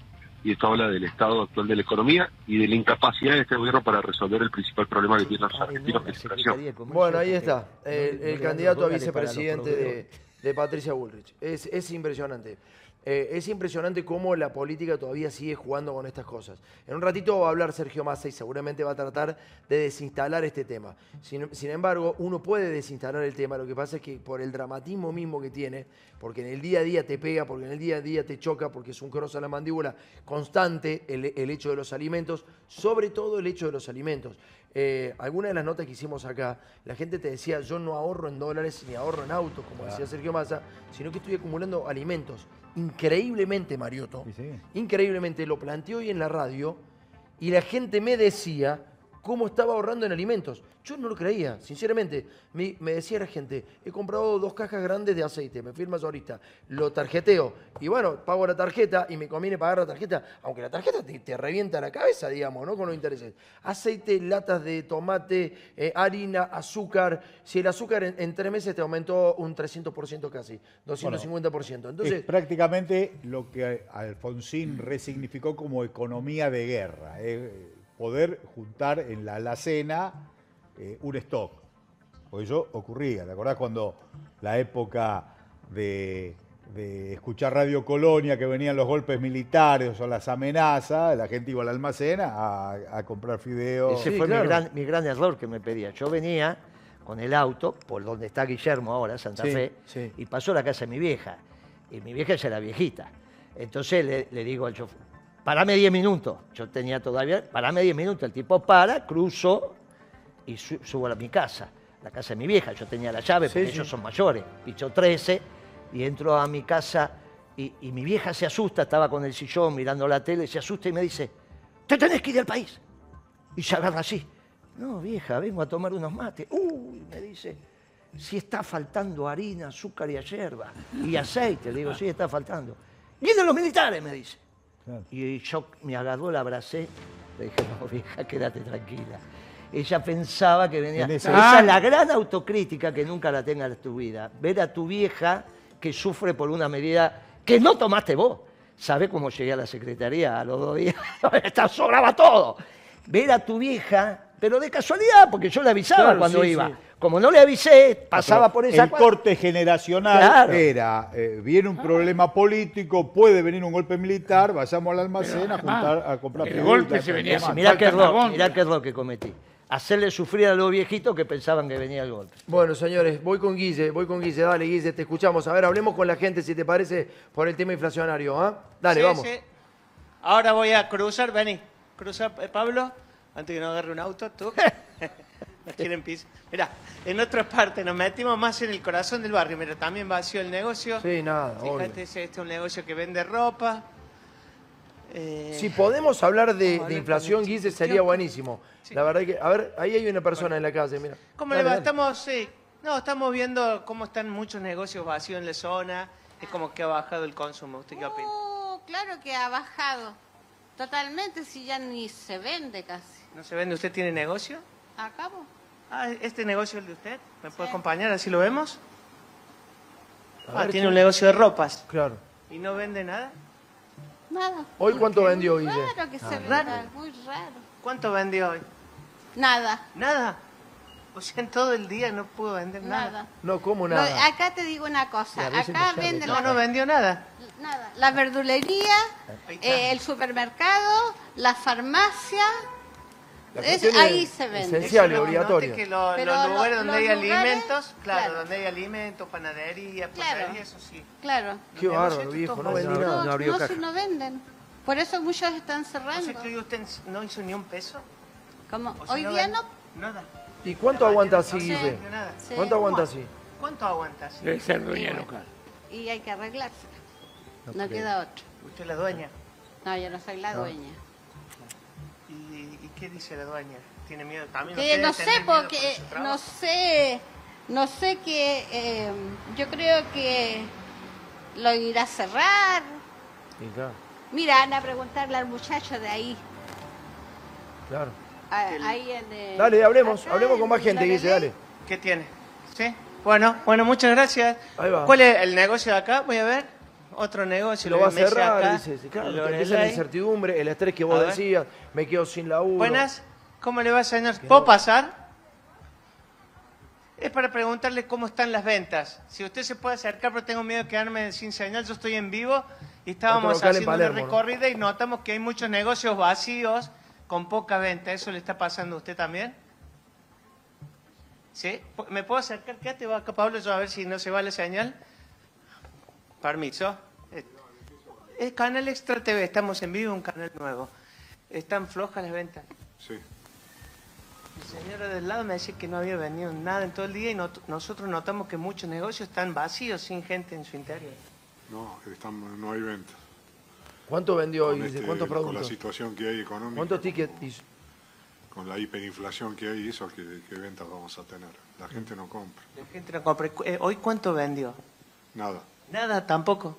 y esto habla del estado actual de la economía y de la incapacidad de este gobierno para resolver el principal problema que tienen los argentinos, que es la inflación. Bueno, ahí está, el, candidato a vicepresidente de, de, Patricia Bullrich. Es, es impresionante. Eh, es impresionante cómo la política todavía sigue jugando con estas cosas. En un ratito va a hablar Sergio Massa y seguramente va a tratar de desinstalar este tema. Sin, embargo, uno puede desinstalar el tema, lo que pasa es que por el dramatismo mismo que tiene, porque en el día a día te pega, porque en el día a día te choca, porque es un cross a la mandíbula constante el, hecho de los alimentos, sobre todo el hecho de los alimentos. Eh, alguna de las notas que hicimos acá, la gente te decía, yo no ahorro en dólares ni ahorro en autos, como decía Sergio Massa, sino que estoy acumulando alimentos increíblemente, Mariotto, increíblemente lo planteó hoy en la radio y la gente me decía cómo estaba ahorrando en alimentos. Yo no lo creía, sinceramente. Me, decía la gente, he comprado dos cajas grandes de aceite, me firmas ahorita, lo tarjeteo y bueno, pago la tarjeta y me conviene pagar la tarjeta, aunque la tarjeta te, revienta la cabeza, digamos, ¿no? Con los intereses. Aceite, latas de tomate, eh, harina, azúcar. Si el azúcar en, tres meses te aumentó un 300% casi, 250%. Entonces, es prácticamente lo que Alfonsín resignificó como economía de guerra. Eh, poder juntar en la alacena eh, un stock. Porque eso ocurría, ¿te acordás cuando la época de, escuchar Radio Colonia, que venían los golpes militares o las amenazas, la gente iba al almacén a, comprar fideos. Ese fue mi, gran, error que me pedía. Yo venía con el auto, por donde está Guillermo ahora, Santa Fe, y pasó a la casa de mi vieja. Y mi vieja era viejita. Entonces le, le digo al chofer, parame 10 minutos. Yo tenía todavía, parame 10 minutos. El tipo para, cruzo y subo a mi casa, la casa de mi vieja. Yo tenía la llave porque ellos son mayores. Picho 13 y entro a mi casa y, mi vieja se asusta, estaba con el sillón mirando la tele, se asusta y me dice, te tenés que ir al país. Y se agarra así. No, vieja, vengo a tomar unos mates. Uy, me dice, si está faltando harina, azúcar y yerba y aceite. Le digo, sí, está faltando. Vienen los militares, me dice. Y yo me agarró, la abracé, le dije, no, vieja, quédate tranquila. Ella pensaba que venía... Esa es la gran autocrítica que nunca la tengas en tu vida. Ver a tu vieja que sufre por una medida que no tomaste vos. ¿Sabés cómo llegué a la secretaría a los dos días? sobraba todo. Ver a tu vieja, pero de casualidad, porque yo le avisaba cuando iba. Como no le avisé, pasaba por esa... El corte generacional era, eh, viene un problema político, puede venir un golpe militar, vayamos al almacén a, juntar, a comprar El golpe se venía Mirá qué error, mirá qué error que cometí. Hacerle sufrir a los viejitos que pensaban que venía el golpe. Bueno, señores, voy con Guille, voy con Guille. Dale, Guille, te escuchamos. A ver, hablemos con la gente, si te parece, por el tema inflacionario. ¿ah? Dale, vamos. Ahora voy a cruzar, vení, cruzar, eh, Pablo, antes que no agarre un auto, tú. quieren Mira, en otras partes nos metimos más en el corazón del barrio. Mira, también vació el negocio. Sí, nada. Fíjate, este es un negocio que vende ropa. Eh, si podemos hablar de, inflación, Guise, sería buenísimo. La verdad que, a ver, ahí hay una persona en la calle, mira. ¿Cómo le va? Estamos, sí, no, estamos viendo cómo están muchos negocios vacíos en la zona Es como que ha bajado el consumo. ¿Usted qué opina? Uh, claro que ha bajado. Totalmente, si ya ni se vende casi. ¿No se vende? ¿Usted tiene negocio? Acabo. Ah, ¿este negocio es el de usted? ¿Me puede acompañar? ¿Así lo vemos? Ah, tiene un negocio de ropas. Claro. ¿Y no vende nada? Nada. ¿Hoy cuánto vendió, Guille? Raro que se Ah, venda, muy raro. ¿Cuánto vendió hoy? Nada, Nada. O sea, en todo el día no pudo vender nada. nada. No, ¿cómo Lo- nada? acá te digo una cosa, acá no sabe. venden No, la, no vendió nada. nada, la verdulería, Ahí está. eh, el supermercado, la farmacia, La es- cuestión es ahí se vende. Esencial y obligatorio. que lo- Pero los lo- lugares donde los hay lugares, alimentos, claro, claro. donde hay alimentos, panadería, Claro. panadería, eso sí. Claro. Qué bárbaro, viejo. No vendí no, nada. no no, si no venden. Por eso muchos están cerrando. que hoy usted no hizo ni un peso. Como O sea, hoy no día ven- no. Nada. ¿Y cuánto aguanta así, No nada. Sí. ¿Cuánto aguanta así? ¿Cuánto aguantas? Debe ser dueña local. Y hay que arreglarse. No, queda otro. Usted es la dueña. No, yo no soy la dueña. ¿Y, y qué dice la dueña? ¿Tiene miedo también? Que no sé, por porque no sé, no sé que eh, yo creo que lo irá a cerrar. Claro. Mira, anda a preguntarle al muchacho de ahí, claro. a- ahí en el- Dale, hablemos, acá hablemos con más gente, ley. dale. ¿Qué tiene? ¿Sí? Bueno, bueno, muchas gracias. Ahí va. ¿Cuál es el negocio de acá? Voy a ver. Otro negocio. lo va a cerrar, acá, dice. sí, Claro, te Lorelai. empieza la incertidumbre, el estrés que vos decías, me quedo sin laburo. Buenas. ¿Cómo le va, señor? ¿Puedo pasar? Es para preguntarle cómo están las ventas. Si usted se puede acercar, pero tengo miedo de quedarme sin señal. Yo estoy en vivo y estábamos haciendo una Palermo, ¿no? recorrida y notamos que hay muchos negocios vacíos con poca venta. ¿Eso le está pasando a usted también? ¿Sí? ¿Me puedo acercar? Quédate acá, Pablo, yo a ver si no se va la señal. Permiso. Es Canal Extra TV, estamos en vivo, un canal nuevo. ¿Están flojas las ventas? Sí, El señor del lado me decía que no había venido nada en todo el día y not- nosotros notamos que muchos negocios están vacíos, sin gente en su interior. no, están- no hay ventas. ¿Cuánto vendió hoy, este- ¿Cuántos con la productos? situación que hay económica, ¿Cuántos tickets hizo? con la hiperinflación que hay, eso que, que ventas vamos a tener. La gente no compra, La gente no compra. Eh, ¿Hoy cuánto vendió? nada, Nada, tampoco.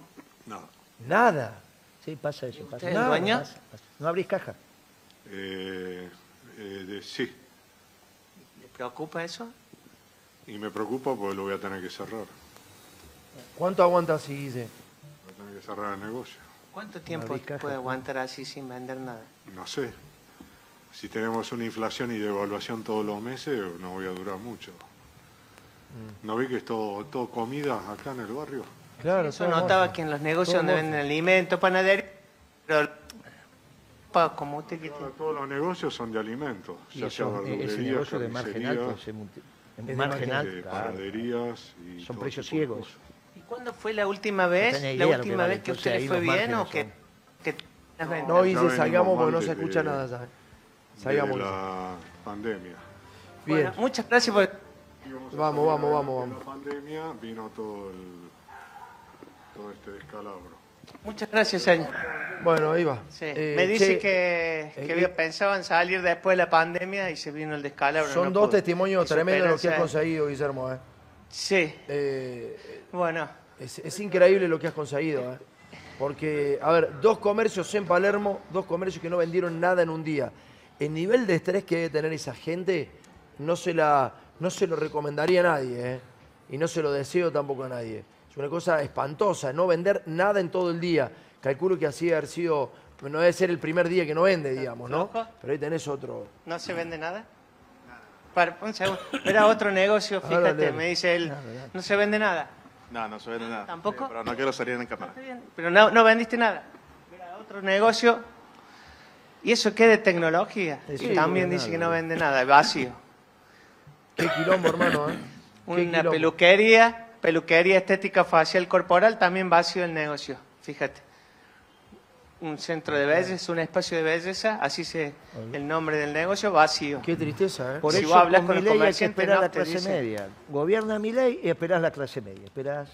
nada. Nada. Sí, pasa eso. Pasa. ¿Usted es Nada, dueño? pasa, pasa. No abrís caja. Eh, eh, de- sí, ¿Le preocupa eso? y me preocupa porque lo voy a tener que cerrar. ¿Cuánto aguanta así, Guille? Voy a tener que cerrar el negocio. ¿Cuánto tiempo caja, puede aguantar así sin vender nada? No sé. Si tenemos una inflación y devaluación todos los meses, no voy a durar mucho. Mm. ¿No vi que es todo, todo comida acá en el barrio? Claro, Eso notaba mozo. que en los negocios Todo donde mozo. venden alimentos, panadería, pero pa- como usted que tiene. Todos los negocios son de alimentos, Y ya eso, eh, ese negocio de margen alto, multi- de margen alto, eh, claro. panaderías y Son precios de ciegos. ¿Y cuándo fue la última vez? tenés la última vez que a usted le fue bien o que, que? No, Ya Guille, venimos salgamos porque no se escucha nada, ¿sabes? de Salgamos. la pandemia. Bien. Bueno, muchas gracias por... Vamos, vamos, de- vamos, de vamos. la pandemia vino todo el todo este descalabro. Muchas gracias, señor. Bueno, ahí va. Sí. Eh, Me dice che, que, que eh, había- pensaban salir después de la pandemia y se vino el descalabro. Son no dos pudo. testimonios tremendos lo que has conseguido, Guillermo. ¿eh? Sí, Eh, bueno. es, es increíble lo que has conseguido. ¿eh? Porque, a ver, dos comercios en Palermo, dos comercios que no vendieron nada en un día. El nivel de estrés que debe tener esa gente no se, la, no se lo recomendaría a nadie. ¿eh? Y no se lo deseo tampoco a nadie. Es una cosa espantosa, no vender nada en todo el día. Calculo que así debe haber sido, no debe ser el primer día que no vende, digamos, ¿no? Pero ahí tenés otro. ¿No se vende nada? Para, un segundo. Era otro negocio, fíjate, me dice él. No se vende nada. No, no se vende nada. ¿Tampoco? Pero no quiero salir en cámara. Pero no, no vendiste nada. Era otro negocio. ¿Y eso qué de tecnología? Sí, también no, dice nada. que no vende nada, vacío. Qué quilombo, hermano, ¿eh? Qué Una quilombo. peluquería, peluquería estética facial corporal, también vacío el negocio, fíjate. Un centro de belleza, un espacio de belleza, así se el nombre del negocio, vacío. Qué tristeza, ¿eh? Por Si eso vos hablas con con el hay que comerciante, esperar no la clase dicen. media. Gobierna mi ley y esperás la clase media. Esperás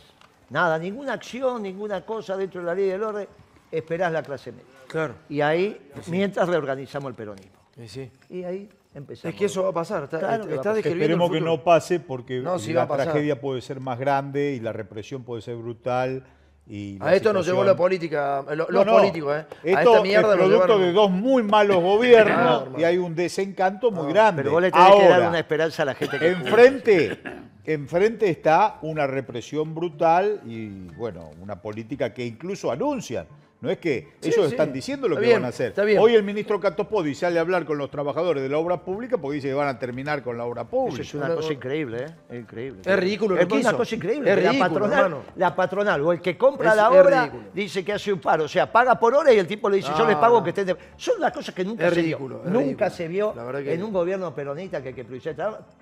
nada, ninguna acción, ninguna cosa dentro de la ley del orden, esperás la clase media. Claro. Y ahí, mientras reorganizamos el peronismo. Sí. Y ahí empezamos. Es que eso va a pasar. Está, Claro que va a está pasar. describiendo Esperemos el que no pase porque No, sí la tragedia puede ser más grande y la represión puede ser brutal Y a esto nos llevó la política, los no, políticos, ¿eh? Esto a esta mierda es producto de dos muy malos gobiernos y hay un desencanto muy grande. Pero vos le tenés que dar una esperanza a la gente que Enfrente, enfrente está una represión brutal y, bueno, una política que incluso anuncian no es que ellos están diciendo lo que van a hacer. Hoy el ministro Catopodi sale a hablar con los trabajadores de la obra pública porque dice que van a terminar con la obra pública. Eso es una cosa increíble, ¿eh? increíble. Es ridículo. Es una cosa increíble. Es ridículo, la, patronal, la patronal o el que compra la obra dice que hace un paro. O sea, paga por hora y el tipo le dice, yo les pago que estén... De... Son las cosas que nunca se vio. Nunca se vio en un gobierno peronista que, que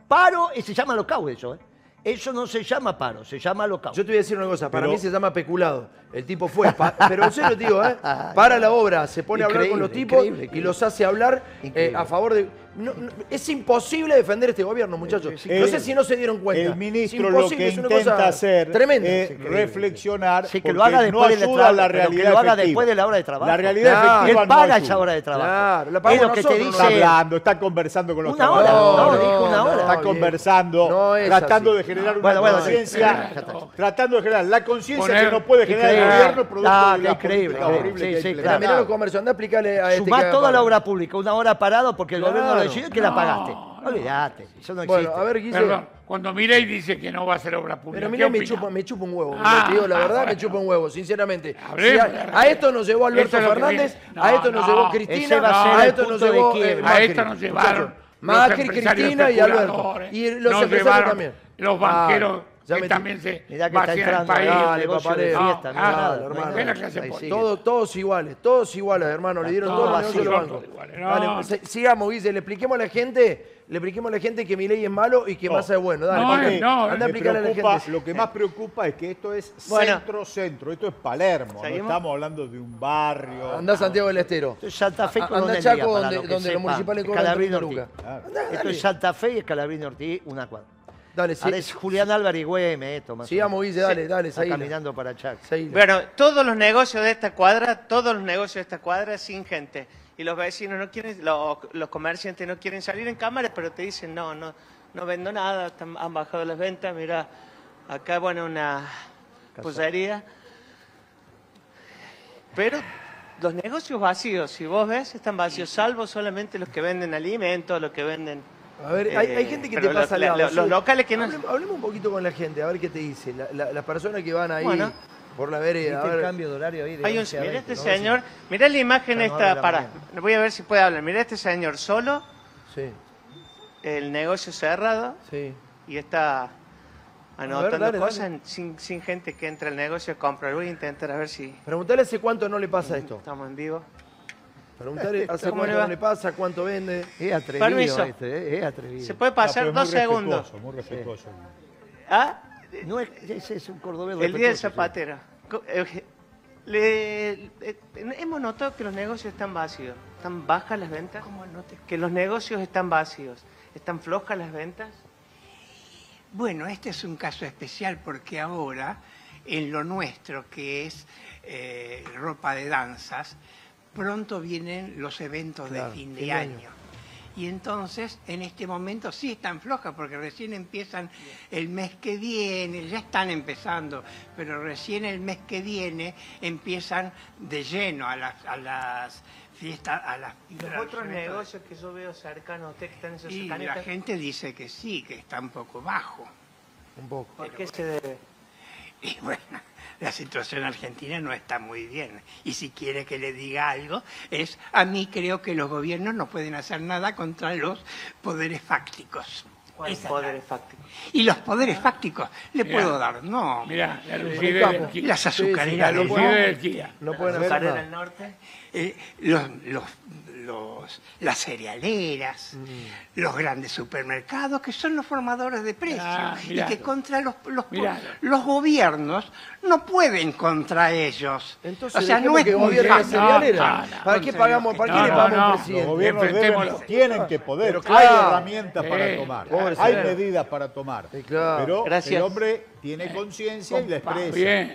Paro y se llama los eso, ¿eh? Eso no se llama paro, se llama local. Yo te voy a decir una cosa, para mí se llama peculado. El tipo fue, pero en serio digo, ¿eh? para la obra, se pone a hablar con los tipos y los hace hablar eh, a favor de es imposible defender este gobierno, muchachos. no sé si no se dieron cuenta. El ministro lo que intenta hacer es reflexionar sí, que lo haga después no ayuda a la realidad que lo haga después de la hora de trabajo. La realidad efectiva Él paga esa hora de trabajo. Claro, la es lo que te dice... Está hablando, está conversando con los una hora, no, dijo una hora. Está conversando, tratando de generar una conciencia, tratando de generar la conciencia que no puede generar el gobierno producto de la política horrible. Mirá los comercios, anda a explicarle a este Sumás toda la obra pública, una hora parado porque el gobierno que la pagaste. Olvídate, eso no existe. Bueno, a ver, Guille. Perdón, cuando Milei dice que no va a ser obra pública. Pero Milei me chupa, me chupa un huevo. Ah, digo, la verdad me chupa un huevo, sinceramente. a, esto nos llevó Alberto Fernández, a esto nos llevó Cristina, a esto nos llevó. Eh, a esto nos llevaron. Macri, Cristina y Alberto. Y los empresarios también. Los banqueros. Ya que también se Mirá que está entrando el país. Dale, papá, de fiesta, no, nada, hermano. Todos, todos iguales, todos iguales, hermano. Le dieron todos los negocios los bancos. Dale, sigamos, Guise, le expliquemos a la gente le expliquemos a la gente que mi ley es malo y que no. Massa es bueno. Dale, no, no, anda a explicarle a la gente. Lo que más preocupa es que esto es centro-centro, esto es Palermo, no estamos hablando de un barrio. Anda a Santiago del Estero. Esto es Santa Fe con Anda Chaco, donde, donde los municipales cobran 30 lucas. Esto es Santa Fe y Escalabrini Ortiz, una cuadra. Dale, sí. es Julián Álvarez y Güeme esto. Más Sigamos, Guille, dale, dale. Está caminando para Chac. Bueno, todos los negocios de esta cuadra, todos los negocios de esta cuadra sin gente. Y los vecinos no quieren, los, comerciantes no quieren salir en cámara, pero te dicen, no, no, no vendo nada, han bajado las ventas, mira, acá, bueno, una posería. Pero los negocios vacíos, si vos ves, están vacíos, salvo solamente los que venden alimentos, los que venden a ver, hay, hay, gente que te pasa la, los, los locales que no... Hablemos, un poquito con la gente, a ver qué te dice. las personas que van ahí por la vereda. A ver. el cambio de horario ahí de hay un, Mira este señor, mira la imagen esta, para, voy a ver si puede hablar. Mira este señor solo, sí. el negocio cerrado, sí. y está anotando cosas Sin, sin, gente que entra al negocio a comprar. Voy a intentar a ver si... Preguntale hace cuánto no le pasa esto. Estamos en vivo. Preguntarle hace cuánto le, le pasa, cuánto vende. Es atrevido Permiso. Este, eh, es atrevido. Se puede pasar dos segundos. Muy respetuoso. ¿Ah? No es, ese es un cordobés El día del zapatero. Eh, le, eh, hemos notado que los negocios están vacíos. ¿Están bajas las ventas? ¿Cómo? Que los negocios están vacíos. ¿Están flojas las ventas? Bueno, este es un caso especial porque ahora, en lo nuestro, que es ropa de danzas, pronto vienen los eventos de fin de año. Y entonces, en este momento sí están flojas, porque recién empiezan el mes que viene, ya están empezando, pero recién el mes que viene empiezan de lleno a las, a las fiestas, a las... ¿Y los otros negocios que yo veo cercanos a usted que están en esos Y la gente dice que sí, que está un poco bajo. Un poco. ¿Por qué se debe? Y bueno la situación argentina no está muy bien. Y si quiere que le diga algo, es a mí creo que los gobiernos no pueden hacer nada contra los poderes fácticos. ¿Cuáles poderes fácticos? Y los poderes fácticos, le puedo dar, no. Mira, las azucareras sí, sí, no pueden hacer en el norte. Eh, los, los los, las cerealeras, mm. los grandes supermercados, que son los formadores de precios, ah, y que contra los, los, los, gobiernos no pueden contra ellos. Entonces, o sea, no es que gobierno cerealera. ¿Para qué pagamos, para qué le pagamos presidente? Los gobiernos tienen que poder, hay herramientas para tomar, hay medidas para tomar. Pero el hombre tiene conciencia y la expresa.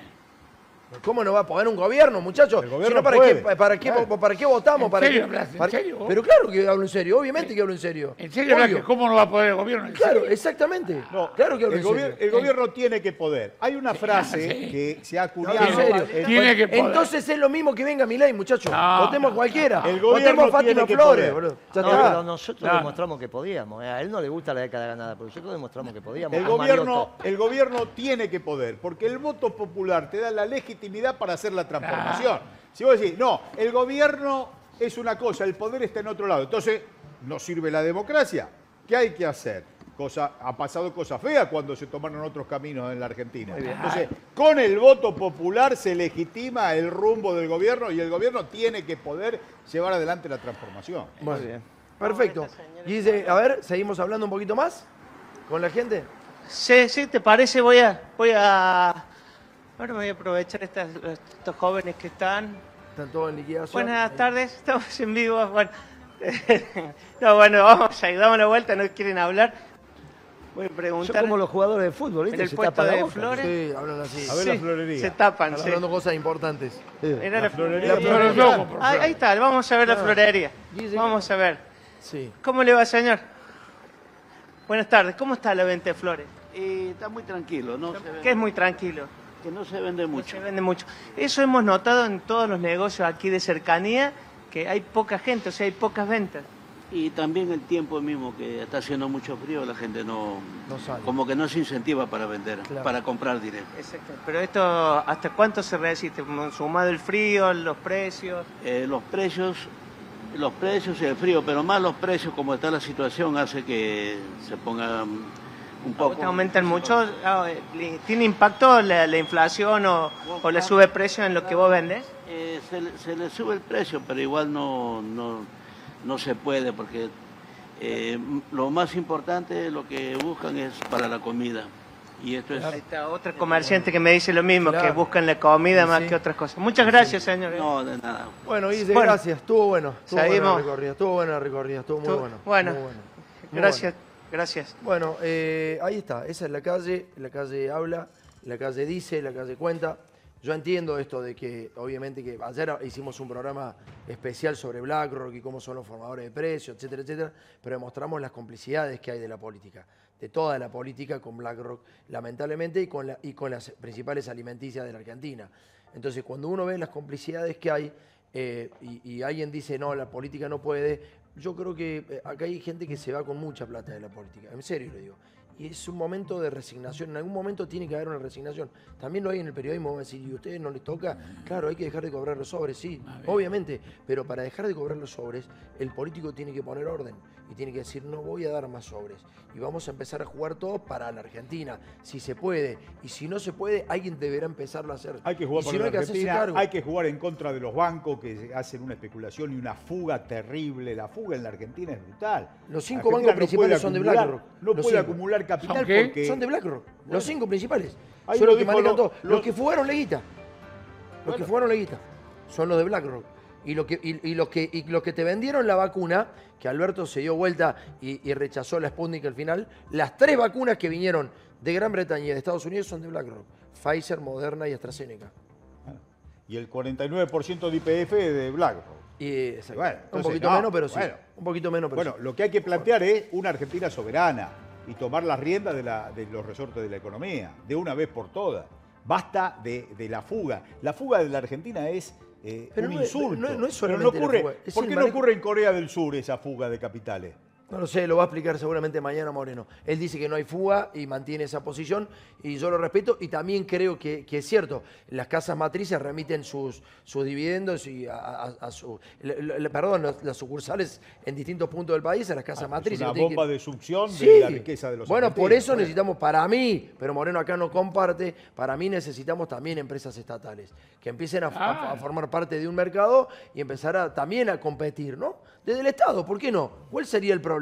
¿Cómo no va a poder un gobierno, muchachos? El gobierno ¿para, puede. qué, para, qué, ¿Para qué votamos? ¿En ¿Para serio qué- hablas? ¿En para- serio vos? Pero claro que hablo en serio, obviamente que hablo en serio. ¿En serio que cómo no va a poder el gobierno? ¿En Claro, serio? exactamente. No, claro que hablo el, en gobier- serio. el gobierno tiene que poder. Hay una frase sí. que se ha No, acuñado. en serio. en- Tiene que poder. Entonces es lo mismo que venga mi ley, muchachos. No, Votemos no, cualquiera. El gobierno Votemos a Fátima Flores, poder. boludo. No, pero nosotros No, no. demostramos que podíamos. eh. A él no le gusta la década ganada, pero nosotros demostramos que podíamos. El gobierno, tiene que poder, porque el voto popular te da la legitimidad para hacer la transformación. Si vos decís, no, el gobierno es una cosa, el poder está en otro lado, entonces no sirve la democracia. ¿Qué hay que hacer? Cosa, ha pasado cosas feas cuando se tomaron otros caminos en la Argentina. Entonces, con el voto popular se legitima el rumbo del gobierno y el gobierno tiene que poder llevar adelante la transformación. Muy bien. Perfecto. Y dice, a ver, seguimos hablando un poquito más con la gente. Sí, sí, ¿te parece? Voy a, voy a, ahora voy a aprovechar estas, estos jóvenes que están. Están todos en liquidación. Buenas tardes, estamos en vivo. Bueno, no, bueno, vamos a damos la vuelta, no quieren hablar. Voy a Son preguntar. como los jugadores de fútbol, en ¿viste? el Se puesto tapan la de boca. Flores. Sí, hablan así. A ver Sí, la florería. Se tapan, Están sí. hablando cosas importantes. Era La florería. La La florería. florería. por Ahí, ahí está, vamos a ver la florería. Dice- Vamos a ver. Sí. ¿Cómo le va, señor? Buenas tardes, ¿cómo está la venta de flores? Y está muy tranquilo, no vende, es muy tranquilo. Que no se vende No mucho. se vende mucho. Eso hemos notado en todos los negocios aquí de cercanía, que hay poca gente, o sea, hay pocas ventas. Y también el tiempo mismo que está haciendo mucho frío, la gente no, No sale. como que no se incentiva para vender, Claro. para comprar directo. Exacto. Pero esto, ¿hasta cuánto se resiste? Sumado el frío, los precios. Eh, los precios, los precios y el frío, pero más los precios como está la situación hace que se ponga mm, un poco. ¿Aumentan mucho? Ah, eh, ¿Tiene impacto la, la inflación o, o le sube precio en lo que vos vendes? Eh, se, le- se le sube el precio, pero igual no, no, no se puede porque eh, lo más importante, lo que buscan es para la comida. Y esto es... Ahí está otra comerciante que me dice lo mismo, Claro. que buscan la comida Sí, más sí. que otras cosas. Muchas gracias, señor. No, de nada. Bueno, dice, Bueno. gracias. Estuvo bueno. Estuvo buena la Seguimos. recorrida. Estuvo buena la recorrida. Estuvo muy bueno. bueno, muy bueno. Muy gracias, gracias. Bueno, eh, ahí está. Esa es la calle. La calle habla, la calle dice, la calle cuenta. Yo entiendo esto de que, obviamente, que ayer hicimos un programa especial sobre BlackRock y cómo son los formadores de precios, etcétera, etcétera, pero demostramos las complicidades que hay de la política, de toda la política con BlackRock, lamentablemente, y con, la- y con las principales alimenticias de la Argentina. Entonces, cuando uno ve las complicidades que hay eh, y, y alguien dice, no, la política no puede, yo creo que eh, acá hay gente que se va con mucha plata de la política, en serio lo digo. Y es un momento de resignación, en algún momento tiene que haber una resignación. También lo hay en el periodismo, van a decir, ¿y a ustedes no les toca? Claro, hay que dejar de cobrar los sobres, sí, obviamente, pero para dejar de cobrar los sobres, el político tiene que poner orden y tiene que decir, no voy a dar más sobres. Y vamos a empezar a jugar todos para la Argentina, si se puede. Y si no se puede, alguien deberá empezarlo a hacer. Hay que jugar si no la hay que hacerse Argentina, cargo. hay que jugar en contra de los bancos que hacen una especulación y una fuga terrible. La fuga en la Argentina es brutal. Los cinco bancos principales son de BlackRock. No Los puede cinco. acumular capital ¿Son qué? porque... Son de BlackRock, los cinco principales. Ahí son lo los que dijo manejan lo- todo. lo- Los que fugaron la guita. Los que fugaron la guita. Son los de BlackRock. Y, lo que, y, y los que, y los que te vendieron la vacuna, que Alberto se dio vuelta y, y rechazó la Sputnik al final, las tres vacunas que vinieron de Gran Bretaña y de Estados Unidos son de BlackRock. Pfizer, Moderna y AstraZeneca. Y el 49% de IPF es de BlackRock. Y, exacto. Bueno, un entonces, poquito no, menos, pero sí. bueno. un poquito menos, pero Bueno, sí. lo que hay que plantear es una Argentina soberana y tomar las riendas de, la- de los resortes de la economía, de una vez por todas. Basta de, de la fuga. La fuga de la Argentina es eh, Pero un no es- insulto. no- no es Pero solamente la ocurre, fuga, es ¿Por qué no ocurre en Corea del Sur esa fuga de capitales? No lo sé, lo va a explicar seguramente mañana Moreno. Él dice que no hay fuga y mantiene esa posición y yo lo respeto y también creo que, que es cierto. Las casas matrices remiten sus, sus dividendos y a, a- a su, le- le- perdón, las, las sucursales en distintos puntos del país a las casas Ah, Es matrices. una bomba que- de succión Sí. de la riqueza de los Bueno, por eso necesitamos, para mí, pero Moreno acá no comparte, para mí necesitamos también empresas estatales que empiecen a, a- a formar parte de un mercado y empezar a, también a competir, ¿no? Desde el Estado, ¿por qué no? ¿Cuál sería el problema?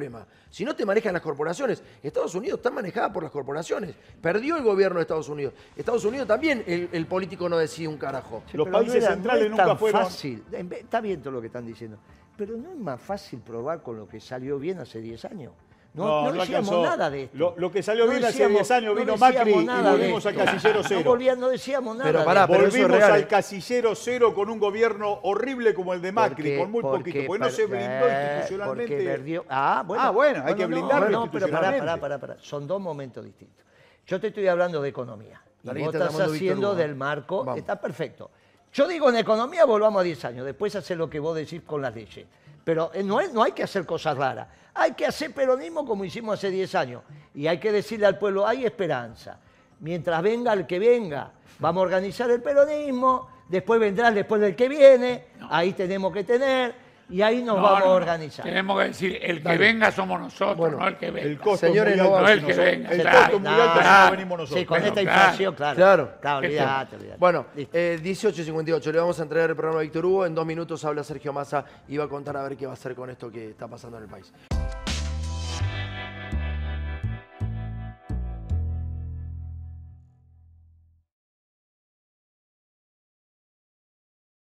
Si no te manejan las corporaciones, Estados Unidos está manejada por las corporaciones. Perdió el gobierno de Estados Unidos. Estados Unidos también el, el político no decide un carajo. Los países no era- centrales no es nunca tan fueron... fácil. Está bien todo lo que están diciendo. Pero no es más fácil probar con lo que salió bien hace 10 años. No, no, decíamos nada de esto. Lo, que salió bien hace 10 años vino Macri y volvimos al casillero cero. No, decíamos nada. Pero pará, volvimos al casillero cero con un gobierno horrible como el de Macri, con muy poquito, porque no se blindó eh, institucionalmente. Perdió, ah, bueno, ah, bueno hay que blindarlo no, pero pará, pará, pará, pará. Son dos momentos distintos. Yo te estoy hablando de economía. Y vos estás haciendo del marco, está perfecto. Yo digo, en economía volvamos a 10 años, después hacer lo que vos decís con las leyes. Pero eh, no, no hay que hacer cosas raras. Hay que hacer peronismo como hicimos hace 10 años. Y hay que decirle al pueblo, hay esperanza. Mientras venga el que venga, vamos a organizar el peronismo, después vendrá después del que viene, ahí tenemos que tener y ahí nos vamos a organizar. Tenemos que decir, el que venga somos nosotros, no el que venga. El costo Señores, muy alto, no el que venga. El costo muy alto no, venimos nosotros. Sí, con esta inflación, claro. Claro. claro olvidate, olvidate. Bueno, eh, 18.58, le vamos a entregar el programa a Víctor Hugo. En dos minutos habla Sergio Massa y va a contar a ver qué va a hacer con esto que está pasando en el país.